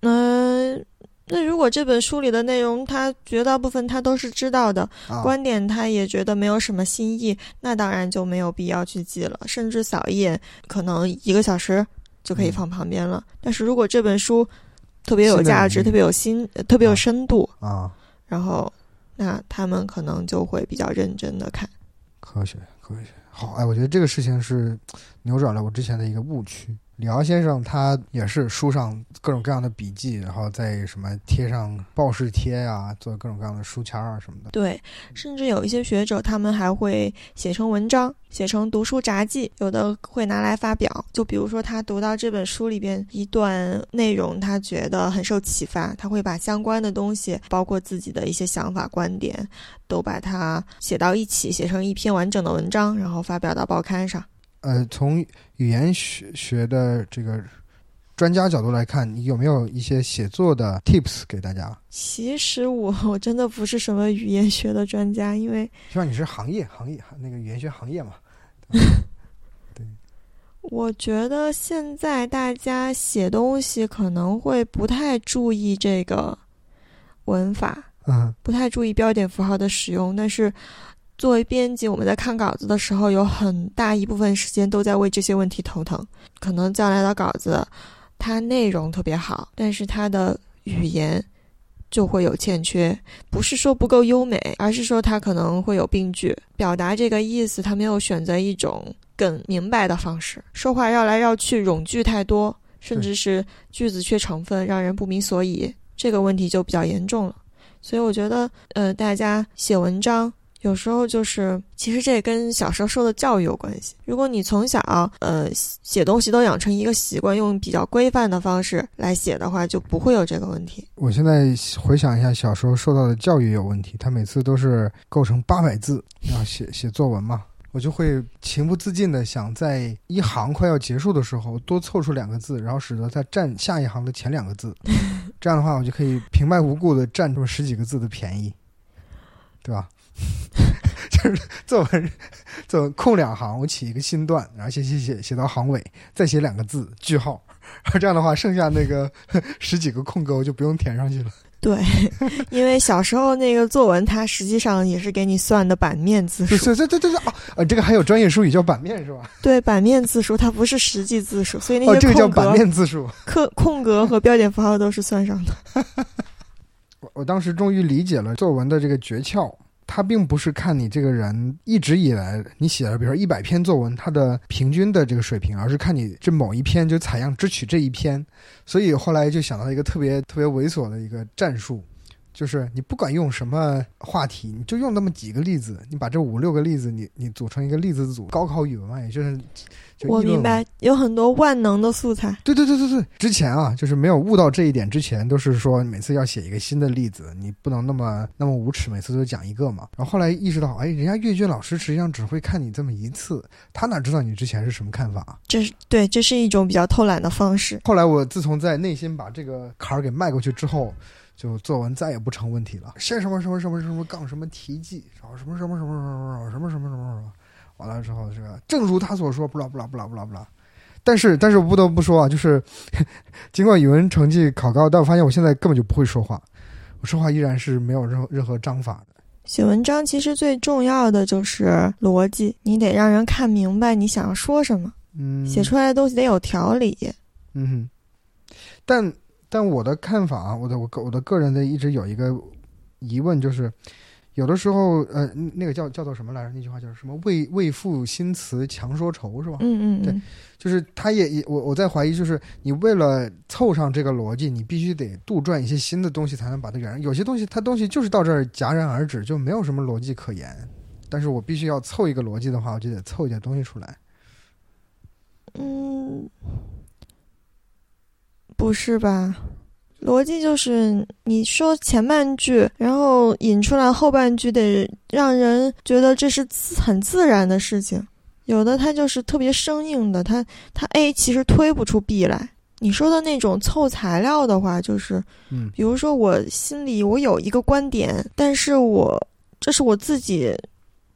嗯，那如果这本书里的内容，他绝大部分他都是知道的，观点他也觉得没有什么新意，那当然就没有必要去记了，甚至扫一眼，可能一个小时就可以放旁边了。但是如果这本书，特别有价值，特别有新，特别有深度啊。然后，那他们可能就会比较认真的看。科学，科学，好，哎，我觉得这个事情是扭转了我之前的一个误区。李敖先生他也是书上各种各样的笔记，然后在什么贴上报事贴呀、做各种各样的书签啊什么的。对，甚至有一些学者，他们还会写成文章，写成读书札记，有的会拿来发表。就比如说，他读到这本书里边一段内容，他觉得很受启发，他会把相关的东西，包括自己的一些想法、观点，都把它写到一起，写成一篇完整的文章，然后发表到报刊上。呃，从语言学学的这个专家角度来看，你有没有一些写作的 tips 给大家？其实我我真的不是什么语言学的专家，因为希望你是行业行业那个语言学行业嘛。我觉得现在大家写东西可能会不太注意这个文法，嗯不太注意标点符号的使用，但是。作为编辑，我们在看稿子的时候，有很大一部分时间都在为这些问题头疼。可能将来的稿子，它内容特别好，但是它的语言就会有欠缺。不是说不够优美，而是说它可能会有病句，表达这个意思，它没有选择一种更明白的方式，说话绕来绕去，冗句太多，甚至是句子缺成分，让人不明所以。这个问题就比较严重了。所以我觉得，呃，大家写文章。有时候就是，其实这跟小时候受的教育有关系。如果你从小呃写东西都养成一个习惯，用比较规范的方式来写的话，就不会有这个问题。我现在回想一下小时候受到的教育有问题，他每次都是构成八百字要写写作文嘛，我就会情不自禁的想在一行快要结束的时候多凑出两个字，然后使得它占下一行的前两个字，这样的话我就可以平白无故的占住十几个字的便宜，对吧？就是作文，作文空两行，我起一个新段，然后写写写写到行尾，再写两个字句号，然 后这样的话，剩下那个 十几个空格我就不用填上去了。对，因为小时候那个作文，它实际上也是给你算的版面字数。对对对对对啊！呃，这个还有专业术语叫版面是吧？对，版面字数，它不是实际字数，所以那些哦，这个叫版面字数，空空格和标点符号都是算上的。我我当时终于理解了作文的这个诀窍。他并不是看你这个人一直以来你写了，比如说一百篇作文，它的平均的这个水平，而是看你这某一篇就采样只取这一篇。所以后来就想到一个特别特别猥琐的一个战术，就是你不管用什么话题，你就用那么几个例子，你把这五六个例子，你你组成一个例子组，高考语文嘛，也就是。我明白，有很多万能的素材。对对对对对，之前啊，就是没有悟到这一点之前，都是说每次要写一个新的例子，你不能那么那么无耻，每次都讲一个嘛。然后后来意识到，哎，人家阅卷老师实际上只会看你这么一次，他哪知道你之前是什么看法？这是对，这是一种比较偷懒的方式。后来我自从在内心把这个坎儿给迈过去之后，就作文再也不成问题了。先什么什么什么什么杠什么题记，然后什么什么什么什么什么什么什么什么。完了之后，这个正如他所说，不啦不啦不啦不啦不啦。但是，但是我不得不说啊，就是尽管语文成绩考高，但我发现我现在根本就不会说话，我说话依然是没有任何任何章法的。写文章其实最重要的就是逻辑，你得让人看明白你想要说什么。嗯，写出来的东西得有条理。嗯哼。但但我的看法啊，我的我我的个人的一直有一个疑问就是。有的时候，呃，那个叫叫做什么来着？那句话叫什么？为为赋新词强说愁，是吧？嗯嗯，对，就是他也也我我在怀疑，就是你为了凑上这个逻辑，你必须得杜撰一些新的东西，才能把它圆。有些东西它东西就是到这儿戛然而止，就没有什么逻辑可言。但是我必须要凑一个逻辑的话，我就得凑一点东西出来。嗯，不是吧？逻辑就是你说前半句，然后引出来后半句，得让人觉得这是很自然的事情。有的它就是特别生硬的，它它 A 其实推不出 B 来。你说的那种凑材料的话，就是，嗯，比如说我心里我有一个观点，但是我这是我自己。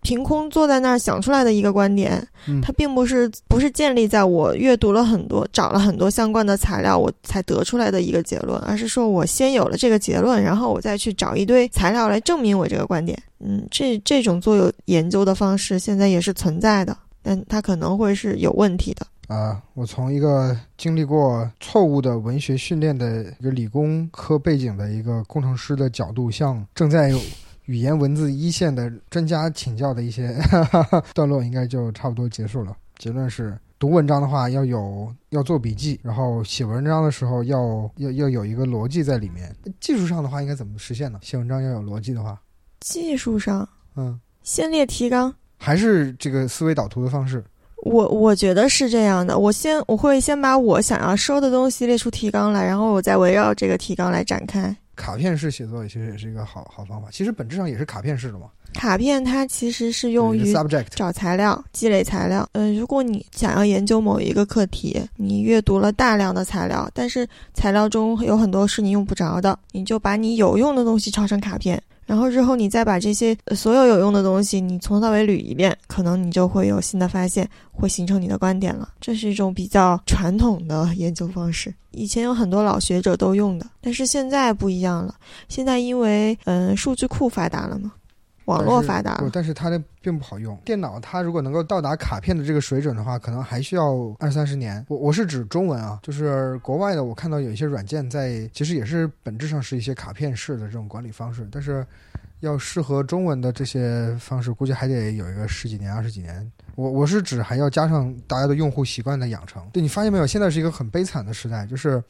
凭空坐在那儿想出来的一个观点，它并不是不是建立在我阅读了很多、找了很多相关的材料我才得出来的一个结论，而是说我先有了这个结论，然后我再去找一堆材料来证明我这个观点。嗯，这这种做有研究的方式现在也是存在的，但它可能会是有问题的。啊，我从一个经历过错误的文学训练的一个理工科背景的一个工程师的角度，向正在。语言文字一线的专家请教的一些 段落，应该就差不多结束了。结论是，读文章的话要有要做笔记，然后写文章的时候要要要有一个逻辑在里面。技术上的话应该怎么实现呢？写文章要有逻辑的话，技术上，嗯，先列提纲，还是这个思维导图的方式。我我觉得是这样的，我先我会先把我想要说的东西列出提纲来，然后我再围绕这个提纲来展开。卡片式写作其实也是一个好好方法，其实本质上也是卡片式的嘛。卡片它其实是用于 subject 找材料、积累材料。嗯，如果你想要研究某一个课题，你阅读了大量的材料，但是材料中有很多是你用不着的，你就把你有用的东西抄成卡片。然后之后你再把这些所有有用的东西，你从头到尾捋一遍，可能你就会有新的发现，会形成你的观点了。这是一种比较传统的研究方式，以前有很多老学者都用的，但是现在不一样了。现在因为嗯数据库发达了嘛。网络发达了，但是它的并不好用。电脑它如果能够到达卡片的这个水准的话，可能还需要二三十年。我我是指中文啊，就是国外的，我看到有一些软件在，其实也是本质上是一些卡片式的这种管理方式，但是要适合中文的这些方式，估计还得有一个十几年、二十几年。我我是指还要加上大家的用户习惯的养成。对你发现没有？现在是一个很悲惨的时代，就是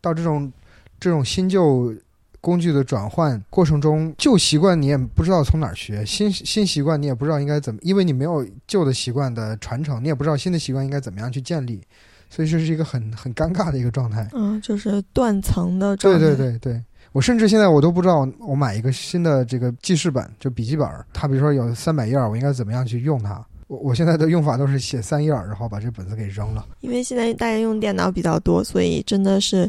到这种这种新旧。工具的转换过程中，旧习惯你也不知道从哪儿学，新新习惯你也不知道应该怎么，因为你没有旧的习惯的传承，你也不知道新的习惯应该怎么样去建立，所以这是一个很很尴尬的一个状态。嗯，就是断层的状态。对对对对，我甚至现在我都不知道，我买一个新的这个记事本，就笔记本，它比如说有三百页，我应该怎么样去用它？我我现在的用法都是写三页，然后把这本子给扔了。因为现在大家用电脑比较多，所以真的是。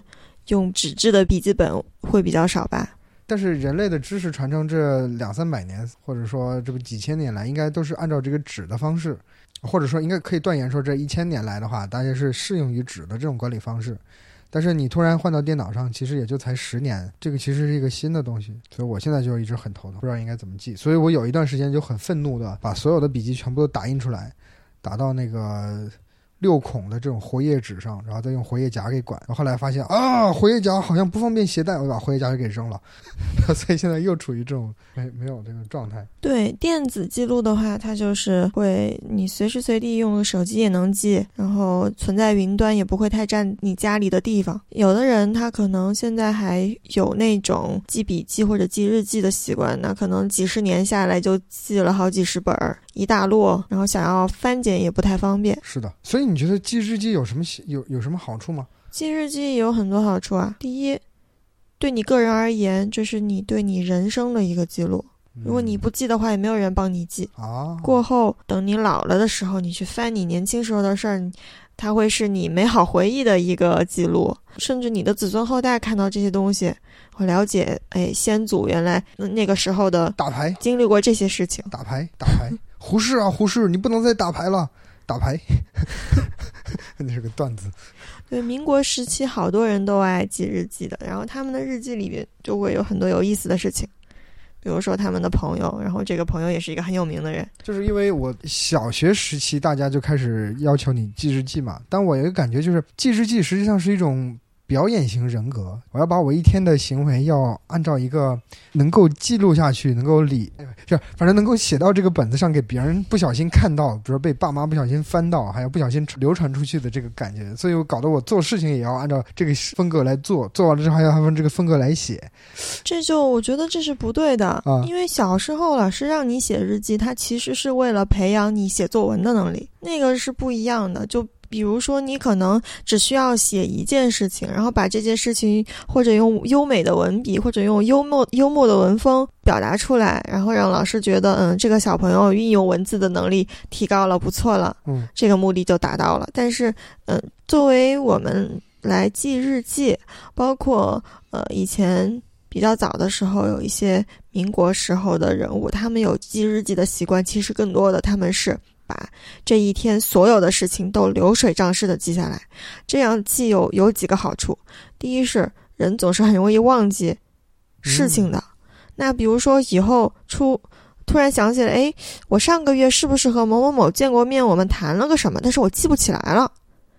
用纸质的笔记本会比较少吧，但是人类的知识传承这两三百年，或者说这不几千年来，应该都是按照这个纸的方式，或者说应该可以断言说，这一千年来的话，大家是适应于纸的这种管理方式。但是你突然换到电脑上，其实也就才十年，这个其实是一个新的东西，所以我现在就一直很头疼，不知道应该怎么记。所以我有一段时间就很愤怒的把所有的笔记全部都打印出来，打到那个。六孔的这种活页纸上，然后再用活页夹给管。后来发现啊，活页夹好像不方便携带，我把活页夹给扔了。所以现在又处于这种没没有这个状态。对电子记录的话，它就是会你随时随地用手机也能记，然后存在云端也不会太占你家里的地方。有的人他可能现在还有那种记笔记或者记日记的习惯，那可能几十年下来就记了好几十本儿。一大摞，然后想要翻检也不太方便。是的，所以你觉得记日记有什么有有什么好处吗？记日记有很多好处啊。第一，对你个人而言，这是你对你人生的一个记录。如果你不记的话，也没有人帮你记啊。过后等你老了的时候，你去翻你年轻时候的事儿，它会是你美好回忆的一个记录。甚至你的子孙后代看到这些东西，会了解，哎，先祖原来那个时候的打牌经历过这些事情。打牌，打牌。胡适啊，胡适，你不能再打牌了，打牌，那是个段子。对，民国时期好多人都爱记日记的，然后他们的日记里面就会有很多有意思的事情，比如说他们的朋友，然后这个朋友也是一个很有名的人。就是因为我小学时期大家就开始要求你记日记嘛，但我有一个感觉就是记日记实际上是一种。表演型人格，我要把我一天的行为要按照一个能够记录下去，能够理，就反正能够写到这个本子上，给别人不小心看到，比如被爸妈不小心翻到，还有不小心流传出去的这个感觉，所以我搞得我做事情也要按照这个风格来做，做完了之后还要按这个风格来写。这就我觉得这是不对的啊，因为小时候老师让你写日记，他其实是为了培养你写作文的能力，那个是不一样的。就比如说，你可能只需要写一件事情，然后把这件事情或者用优美的文笔，或者用幽默幽默的文风表达出来，然后让老师觉得，嗯，这个小朋友运用文字的能力提高了，不错了，嗯，这个目的就达到了。但是，嗯，作为我们来记日记，包括呃以前比较早的时候，有一些民国时候的人物，他们有记日记的习惯，其实更多的他们是。把这一天所有的事情都流水账式的记下来，这样记有有几个好处。第一是人总是很容易忘记事情的，那比如说以后出突然想起来，哎，我上个月是不是和某某某见过面？我们谈了个什么？但是我记不起来了。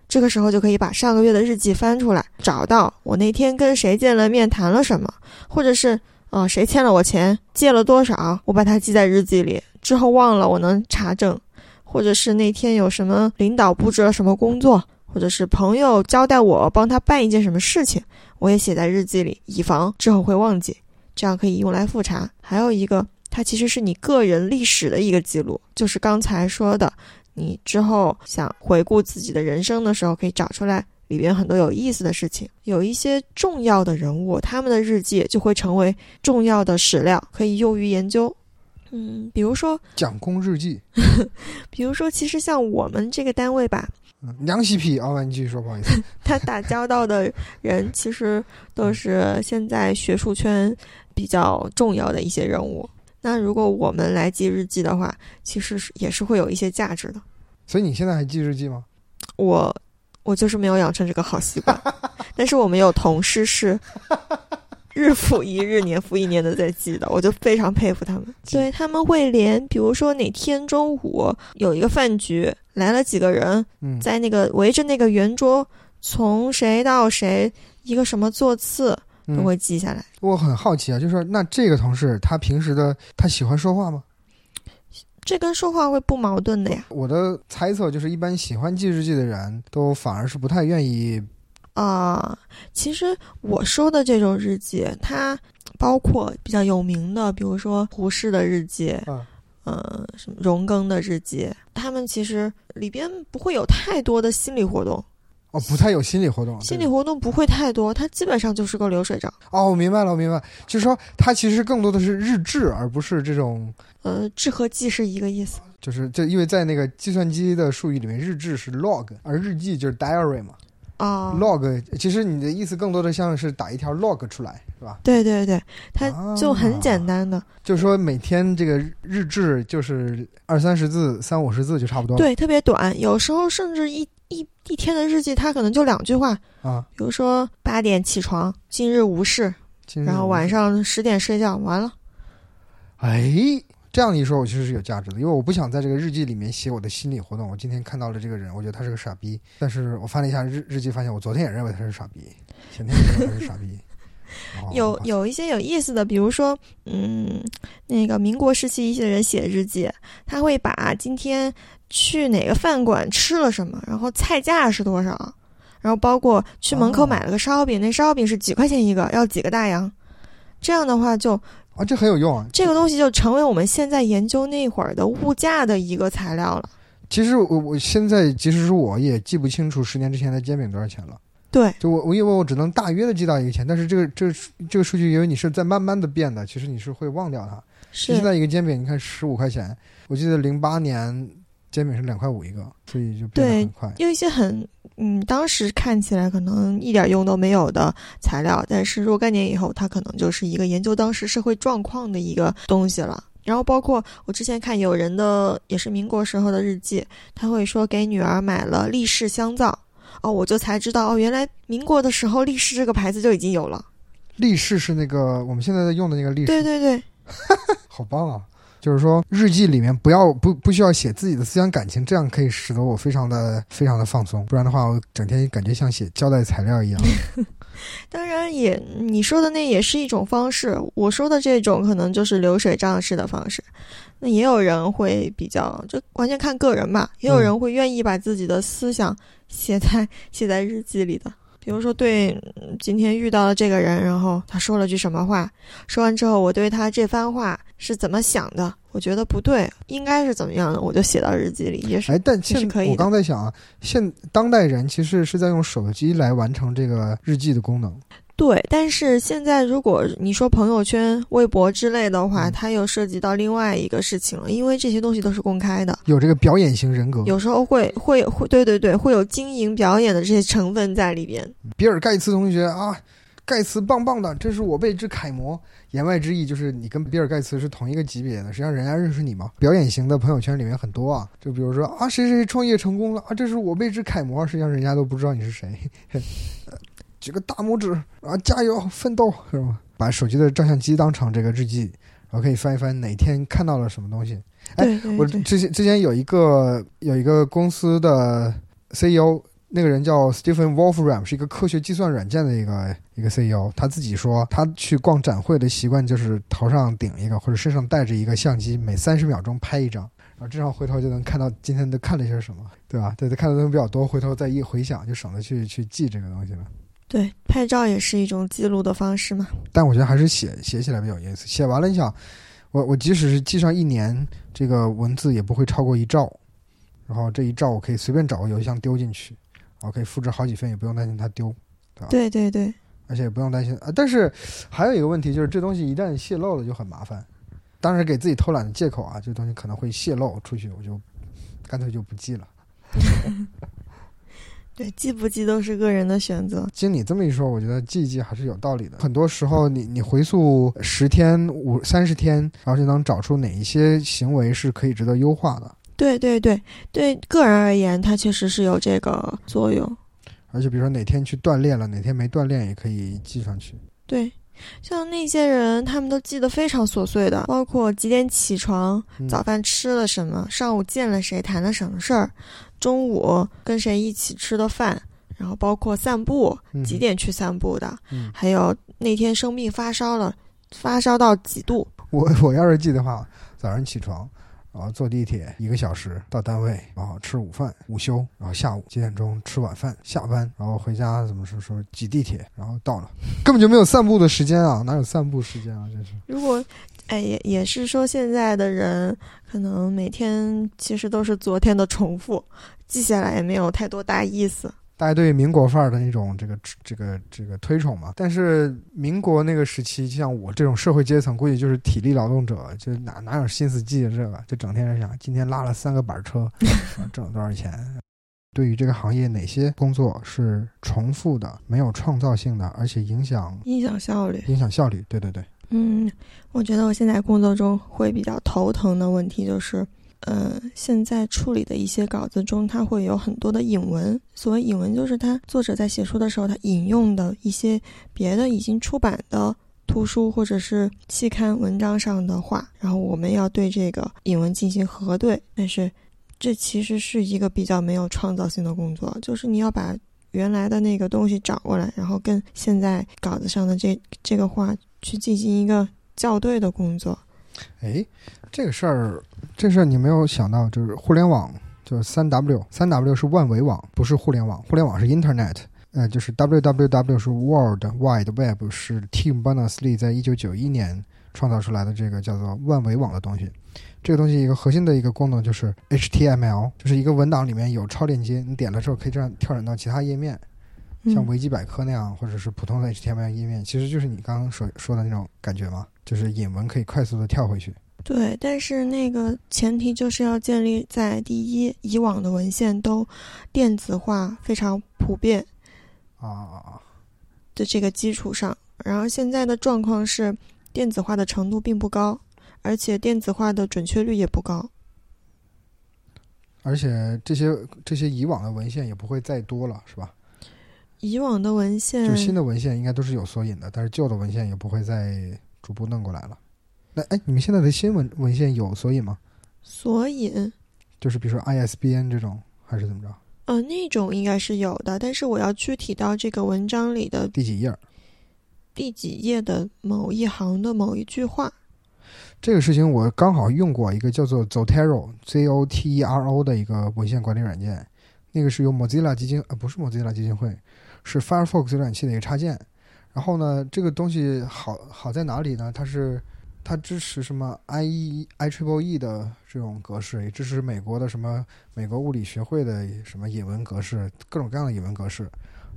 这个时候就可以把上个月的日记翻出来，找到我那天跟谁见了面，谈了什么，或者是呃谁欠了我钱，借了多少，我把它记在日记里，之后忘了我能查证。或者是那天有什么领导布置了什么工作，或者是朋友交代我帮他办一件什么事情，我也写在日记里，以防之后会忘记，这样可以用来复查。还有一个，它其实是你个人历史的一个记录，就是刚才说的，你之后想回顾自己的人生的时候，可以找出来里边很多有意思的事情，有一些重要的人物，他们的日记就会成为重要的史料，可以用于研究。嗯，比如说蒋公日记，比如说，其实像我们这个单位吧，嗯，梁喜皮，哦，你继续说，不好意思，他打交道的人其实都是现在学术圈比较重要的一些人物。那如果我们来记日记的话，其实是也是会有一些价值的。所以你现在还记日记吗？我我就是没有养成这个好习惯，但是我们有同事是。日复一日，年复一年的在记的，我就非常佩服他们。对他们会连，比如说哪天中午有一个饭局，来了几个人，在那个围着那个圆桌，从谁到谁，一个什么座次都会记下来。我很好奇啊，就是那这个同事他平时的他喜欢说话吗？这跟说话会不矛盾的呀。我的猜测就是，一般喜欢记日记的人都反而是不太愿意。啊，其实我说的这种日记，它包括比较有名的，比如说胡适的日记，嗯，什么荣庚的日记，他们其实里边不会有太多的心理活动。哦，不太有心理活动，心理活动不会太多，它基本上就是个流水账。哦，我明白了，我明白，就是说它其实更多的是日志，而不是这种。呃，志和记是一个意思。就是就因为在那个计算机的术语里面，日志是 log，而日记就是 diary 嘛。啊，log，其实你的意思更多的像是打一条 log 出来，是吧？对对对，它就很简单的，就是说每天这个日志就是二三十字、三五十字就差不多。对，特别短，有时候甚至一一一天的日记，它可能就两句话啊，比如说八点起床，今日无事，然后晚上十点睡觉，完了。哎。这样一说，我其实是有价值的，因为我不想在这个日记里面写我的心理活动。我今天看到了这个人，我觉得他是个傻逼，但是我翻了一下日日记，发现我昨天也认为他是傻逼，前天也认为他是傻逼。有有一些有意思的，比如说，嗯，那个民国时期一些人写日记，他会把今天去哪个饭馆吃了什么，然后菜价是多少，然后包括去门口买了个烧饼，那烧饼是几块钱一个，要几个大洋，这样的话就。啊，这很有用啊！这个东西就成为我们现在研究那会儿的物价的一个材料了。其实我我现在即使是我也记不清楚十年之前的煎饼多少钱了。对，就我我因为我只能大约的记到一个钱，但是这个这个这个数据因为你是在慢慢的变的，其实你是会忘掉它。是现在一个煎饼，你看十五块钱，我记得零八年煎饼是两块五一个，所以就变得很快。有一些很。嗯，当时看起来可能一点用都没有的材料，但是若干年以后，它可能就是一个研究当时社会状况的一个东西了。然后包括我之前看有人的也是民国时候的日记，他会说给女儿买了力士香皂，哦，我就才知道哦，原来民国的时候力士这个牌子就已经有了。力士是那个我们现在在用的那个力士，对对对，好棒啊！就是说，日记里面不要不不需要写自己的思想感情，这样可以使得我非常的非常的放松。不然的话，我整天感觉像写交代材料一样。当然，也你说的那也是一种方式。我说的这种可能就是流水账式的方式。那也有人会比较，就完全看个人吧。也有人会愿意把自己的思想写在写在日记里的。比如说，对今天遇到了这个人，然后他说了句什么话，说完之后，我对他这番话是怎么想的？我觉得不对，应该是怎么样的，我就写到日记里，也是。哎，但现我刚在想啊，现当代人其实是在用手机来完成这个日记的功能。对，但是现在如果你说朋友圈、微博之类的话，它又涉及到另外一个事情了，因为这些东西都是公开的，有这个表演型人格，有时候会会会，对对对，会有经营表演的这些成分在里边。比尔盖茨同学啊，盖茨棒棒的，这是我辈之楷模。言外之意就是你跟比尔盖茨是同一个级别的，实际上人家认识你嘛。表演型的朋友圈里面很多啊，就比如说啊，谁谁创业成功了啊，这是我辈之楷模，实际上人家都不知道你是谁。举个大拇指啊！加油，奋斗，是吧？把手机的照相机当成这个日记，然后可以翻一翻哪天看到了什么东西。哎，我之前之前有一个有一个公司的 CEO，那个人叫 Stephen Wolfram，是一个科学计算软件的一个一个 CEO。他自己说，他去逛展会的习惯就是头上顶一个或者身上带着一个相机，每三十秒钟拍一张。然后，这样回头就能看到今天都看了些什么，对吧？对他，看的东西比较多，回头再一回想，就省得去去记这个东西了。对，拍照也是一种记录的方式嘛。但我觉得还是写写起来比较有意思。写完了，你想，我我即使是记上一年，这个文字也不会超过一兆，然后这一兆我可以随便找个邮箱丢进去，然后可以复制好几份，也不用担心它丢，对吧？对对对，而且也不用担心啊。但是还有一个问题就是，这东西一旦泄露了就很麻烦。当然给自己偷懒的借口啊，这东西可能会泄露出去，我就干脆就不记了。对，记不记都是个人的选择。经你这么一说，我觉得记一记还是有道理的。很多时候，你你回溯十天、五三十天，然后就能找出哪一些行为是可以值得优化的。对对对，对个人而言，它确实是有这个作用。而且，比如说哪天去锻炼了，哪天没锻炼，也可以记上去。对。像那些人，他们都记得非常琐碎的，包括几点起床、早饭吃了什么、上午见了谁、谈了什么事儿、中午跟谁一起吃的饭，然后包括散步，几点去散步的，还有那天生病发烧了，发烧到几度。我我要是记的话，早上起床。然后坐地铁一个小时到单位，然后吃午饭、午休，然后下午几点钟吃晚饭，下班，然后回家怎么说说挤地铁，然后到了，根本就没有散步的时间啊，哪有散步时间啊？真是。如果，哎，也也是说现在的人可能每天其实都是昨天的重复，记下来也没有太多大意思。大家对民国范儿的那种这个这个这个推崇嘛，但是民国那个时期，像我这种社会阶层，估计就是体力劳动者，就哪哪有心思记这个，就整天想今天拉了三个板车，挣了多少钱。对于这个行业，哪些工作是重复的、没有创造性的，而且影响影响效率？影响效率？对对对。嗯，我觉得我现在工作中会比较头疼的问题就是。呃，现在处理的一些稿子中，它会有很多的引文。所谓引文，就是他作者在写书的时候，他引用的一些别的已经出版的图书或者是期刊文章上的话，然后我们要对这个引文进行核对。但是，这其实是一个比较没有创造性的工作，就是你要把原来的那个东西找过来，然后跟现在稿子上的这这个话去进行一个校对的工作。哎，这个事儿，这事儿你没有想到，就是互联网，就是三 W，三 W 是万维网，不是互联网，互联网是 Internet，呃，就是 www 是 World Wide Web，是 Tim Berners-Lee 在一九九一年创造出来的这个叫做万维网的东西。这个东西一个核心的一个功能就是 HTML，就是一个文档里面有超链接，你点了之后可以这样跳转到其他页面，像维基百科那样，或者是普通的 HTML 页面，其实就是你刚刚所说的那种感觉嘛。就是引文可以快速的跳回去，对，但是那个前提就是要建立在第一，以往的文献都电子化非常普遍啊的这个基础上，然后现在的状况是电子化的程度并不高，而且电子化的准确率也不高，而且这些这些以往的文献也不会再多了，是吧？以往的文献，就新的文献应该都是有索引的，但是旧的文献也不会再。逐步弄过来了，那哎，你们现在的新文文献有索引吗？索引就是比如说 ISBN 这种，还是怎么着？呃，那种应该是有的，但是我要具体到这个文章里的第几页？第几页的某一行的某一句话？这个事情我刚好用过一个叫做 Zotero（Z-O-T-E-R-O） 的一个文献管理软件，那个是由 Mozilla 基金呃不是 Mozilla 基金会，是 Firefox 浏览器的一个插件。然后呢，这个东西好好在哪里呢？它是它支持什么 IE IEEE 的这种格式，也支持美国的什么美国物理学会的什么引文格式，各种各样的引文格式。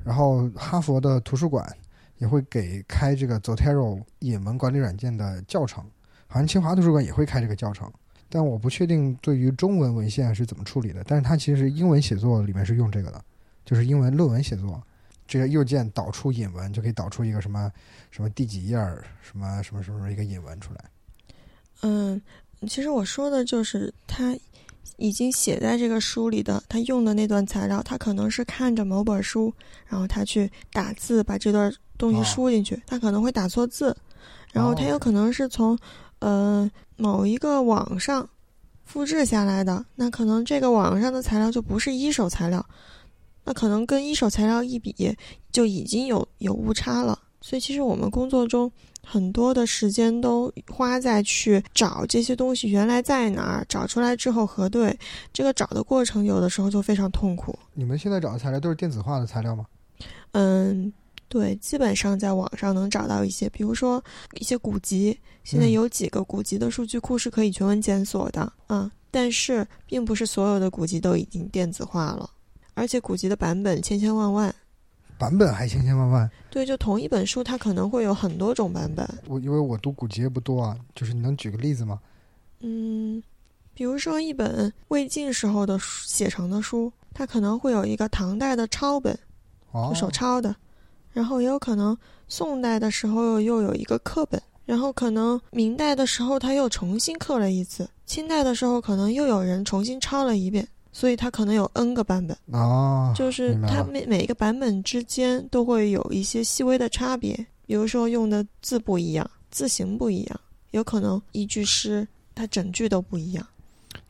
然后哈佛的图书馆也会给开这个 Zotero 引文管理软件的教程，好像清华图书馆也会开这个教程，但我不确定对于中文文献是怎么处理的。但是它其实英文写作里面是用这个的，就是英文论文写作。这个右键导出引文，就可以导出一个什么什么第几页儿，什么什么什么一个引文出来。嗯，其实我说的就是他已经写在这个书里的，他用的那段材料，他可能是看着某本书，然后他去打字把这段东西输进去，他可能会打错字，然后他有可能是从呃某一个网上复制下来的，那可能这个网上的材料就不是一手材料。那可能跟一手材料一比，就已经有有误差了。所以其实我们工作中很多的时间都花在去找这些东西原来在哪儿，找出来之后核对。这个找的过程有的时候就非常痛苦。你们现在找的材料都是电子化的材料吗？嗯，对，基本上在网上能找到一些，比如说一些古籍，现在有几个古籍的数据库是可以全文检索的啊。但是并不是所有的古籍都已经电子化了，而且古籍的版本千千万万。版本还千千万万，对，就同一本书，它可能会有很多种版本。我因为我读古籍也不多啊，就是你能举个例子吗？嗯，比如说一本魏晋时候的写成的书，它可能会有一个唐代的抄本，哦，手抄的，然后也有可能宋代的时候又有一个刻本，然后可能明代的时候他又重新刻了一次，清代的时候可能又有人重新抄了一遍。所以它可能有 N 个版本啊，就是它每每一个版本之间都会有一些细微的差别，比如说用的字不一样，字形不一样，有可能一句诗它整句都不一样。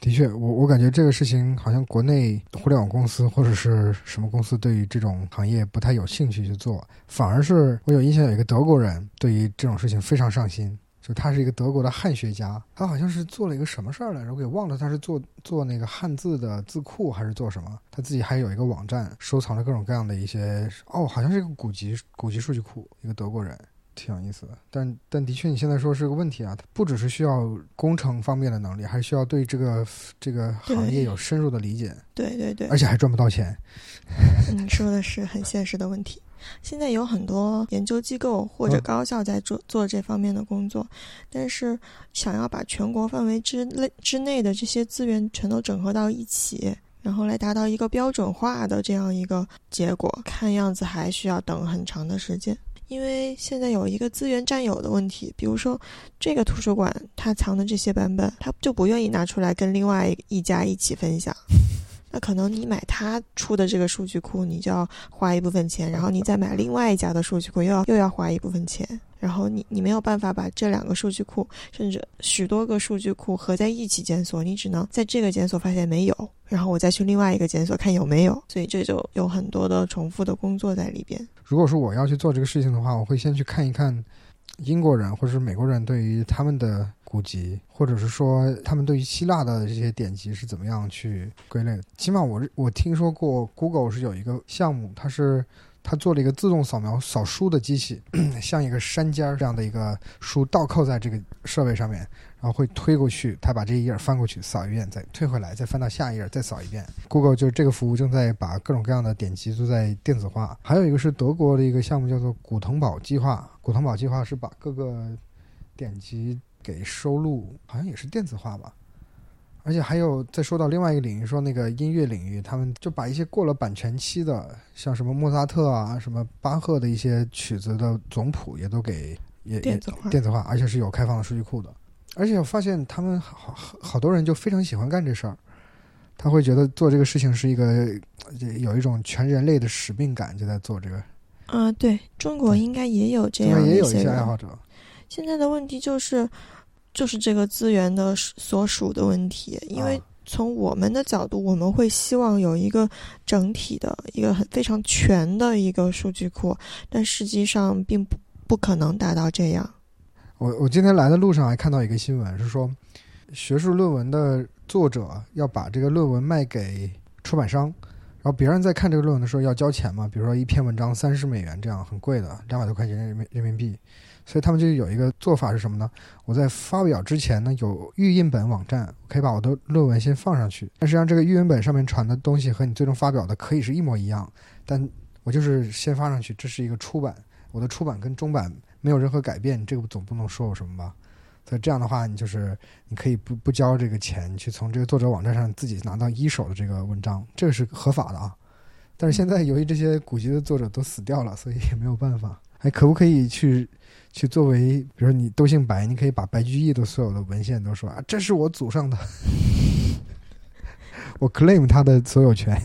的确，我我感觉这个事情好像国内互联网公司或者是什么公司对于这种行业不太有兴趣去做，反而是我有印象有一个德国人对于这种事情非常上心。就他是一个德国的汉学家，他好像是做了一个什么事儿来着，我给忘了。他是做做那个汉字的字库还是做什么？他自己还有一个网站，收藏了各种各样的一些哦，好像是一个古籍古籍数据库。一个德国人，挺有意思的。但但的确，你现在说是个问题啊，它不只是需要工程方面的能力，还需要对这个这个行业有深入的理解。对对对，而且还赚不到钱。你说的是很现实的问题。现在有很多研究机构或者高校在做做这方面的工作，但是想要把全国范围之内之内的这些资源全都整合到一起，然后来达到一个标准化的这样一个结果，看样子还需要等很长的时间。因为现在有一个资源占有的问题，比如说这个图书馆它藏的这些版本，它就不愿意拿出来跟另外一家一起分享。那可能你买他出的这个数据库，你就要花一部分钱，然后你再买另外一家的数据库，又要又要花一部分钱，然后你你没有办法把这两个数据库，甚至许多个数据库合在一起检索，你只能在这个检索发现没有，然后我再去另外一个检索看有没有，所以这就有很多的重复的工作在里边。如果说我要去做这个事情的话，我会先去看一看英国人或者是美国人对于他们的。古籍，或者是说他们对于希腊的这些典籍是怎么样去归类的？起码我 我听说过，Google 是有一个项目，它是它做了一个自动扫描扫书的机器，像一个山尖儿这样的一个书倒扣在这个设备上面，然后会推过去，它把这一页翻过去扫一遍，再退回来，再翻到下一页再扫一遍。Google 就这个服务正在把各种各样的典籍都在电子化。还有一个是德国的一个项目叫做古腾堡计划，古腾堡计划是把各个典籍。给收录好像也是电子化吧，而且还有再说到另外一个领域，说那个音乐领域，他们就把一些过了版权期的，像什么莫扎特啊、什么巴赫的一些曲子的总谱，也都给也电子化，电子化，而且是有开放的数据库的。而且我发现他们好好好多人就非常喜欢干这事儿，他会觉得做这个事情是一个有一种全人类的使命感，就在做这个。啊，对中国应该也有这样也有一些爱好者。现在的问题就是。就是这个资源的所属的问题，因为从我们的角度，我们会希望有一个整体的一个很非常全的一个数据库，但实际上并不不可能达到这样。我我今天来的路上还看到一个新闻，是说学术论文的作者要把这个论文卖给出版商，然后别人在看这个论文的时候要交钱嘛，比如说一篇文章三十美元这样很贵的，两百多块钱人民人民币。所以他们就有一个做法是什么呢？我在发表之前呢，有预印本网站，可以把我的论文先放上去。但实际上，这个预印本上面传的东西和你最终发表的可以是一模一样，但我就是先发上去，这是一个出版，我的出版跟中版没有任何改变，这个总不能说我什么吧？所以这样的话，你就是你可以不不交这个钱，去从这个作者网站上自己拿到一手的这个文章，这个是合法的啊。但是现在由于这些古籍的作者都死掉了，所以也没有办法。还可不可以去？去作为，比如你都姓白，你可以把白居易的所有的文献都说啊，这是我祖上的，我 claim 他的所有权。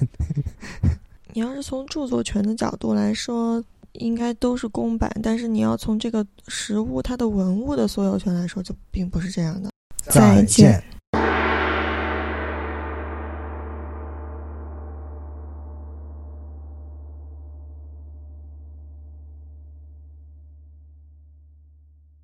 你要是从著作权的角度来说，应该都是公版，但是你要从这个实物它的文物的所有权来说，就并不是这样的。再见。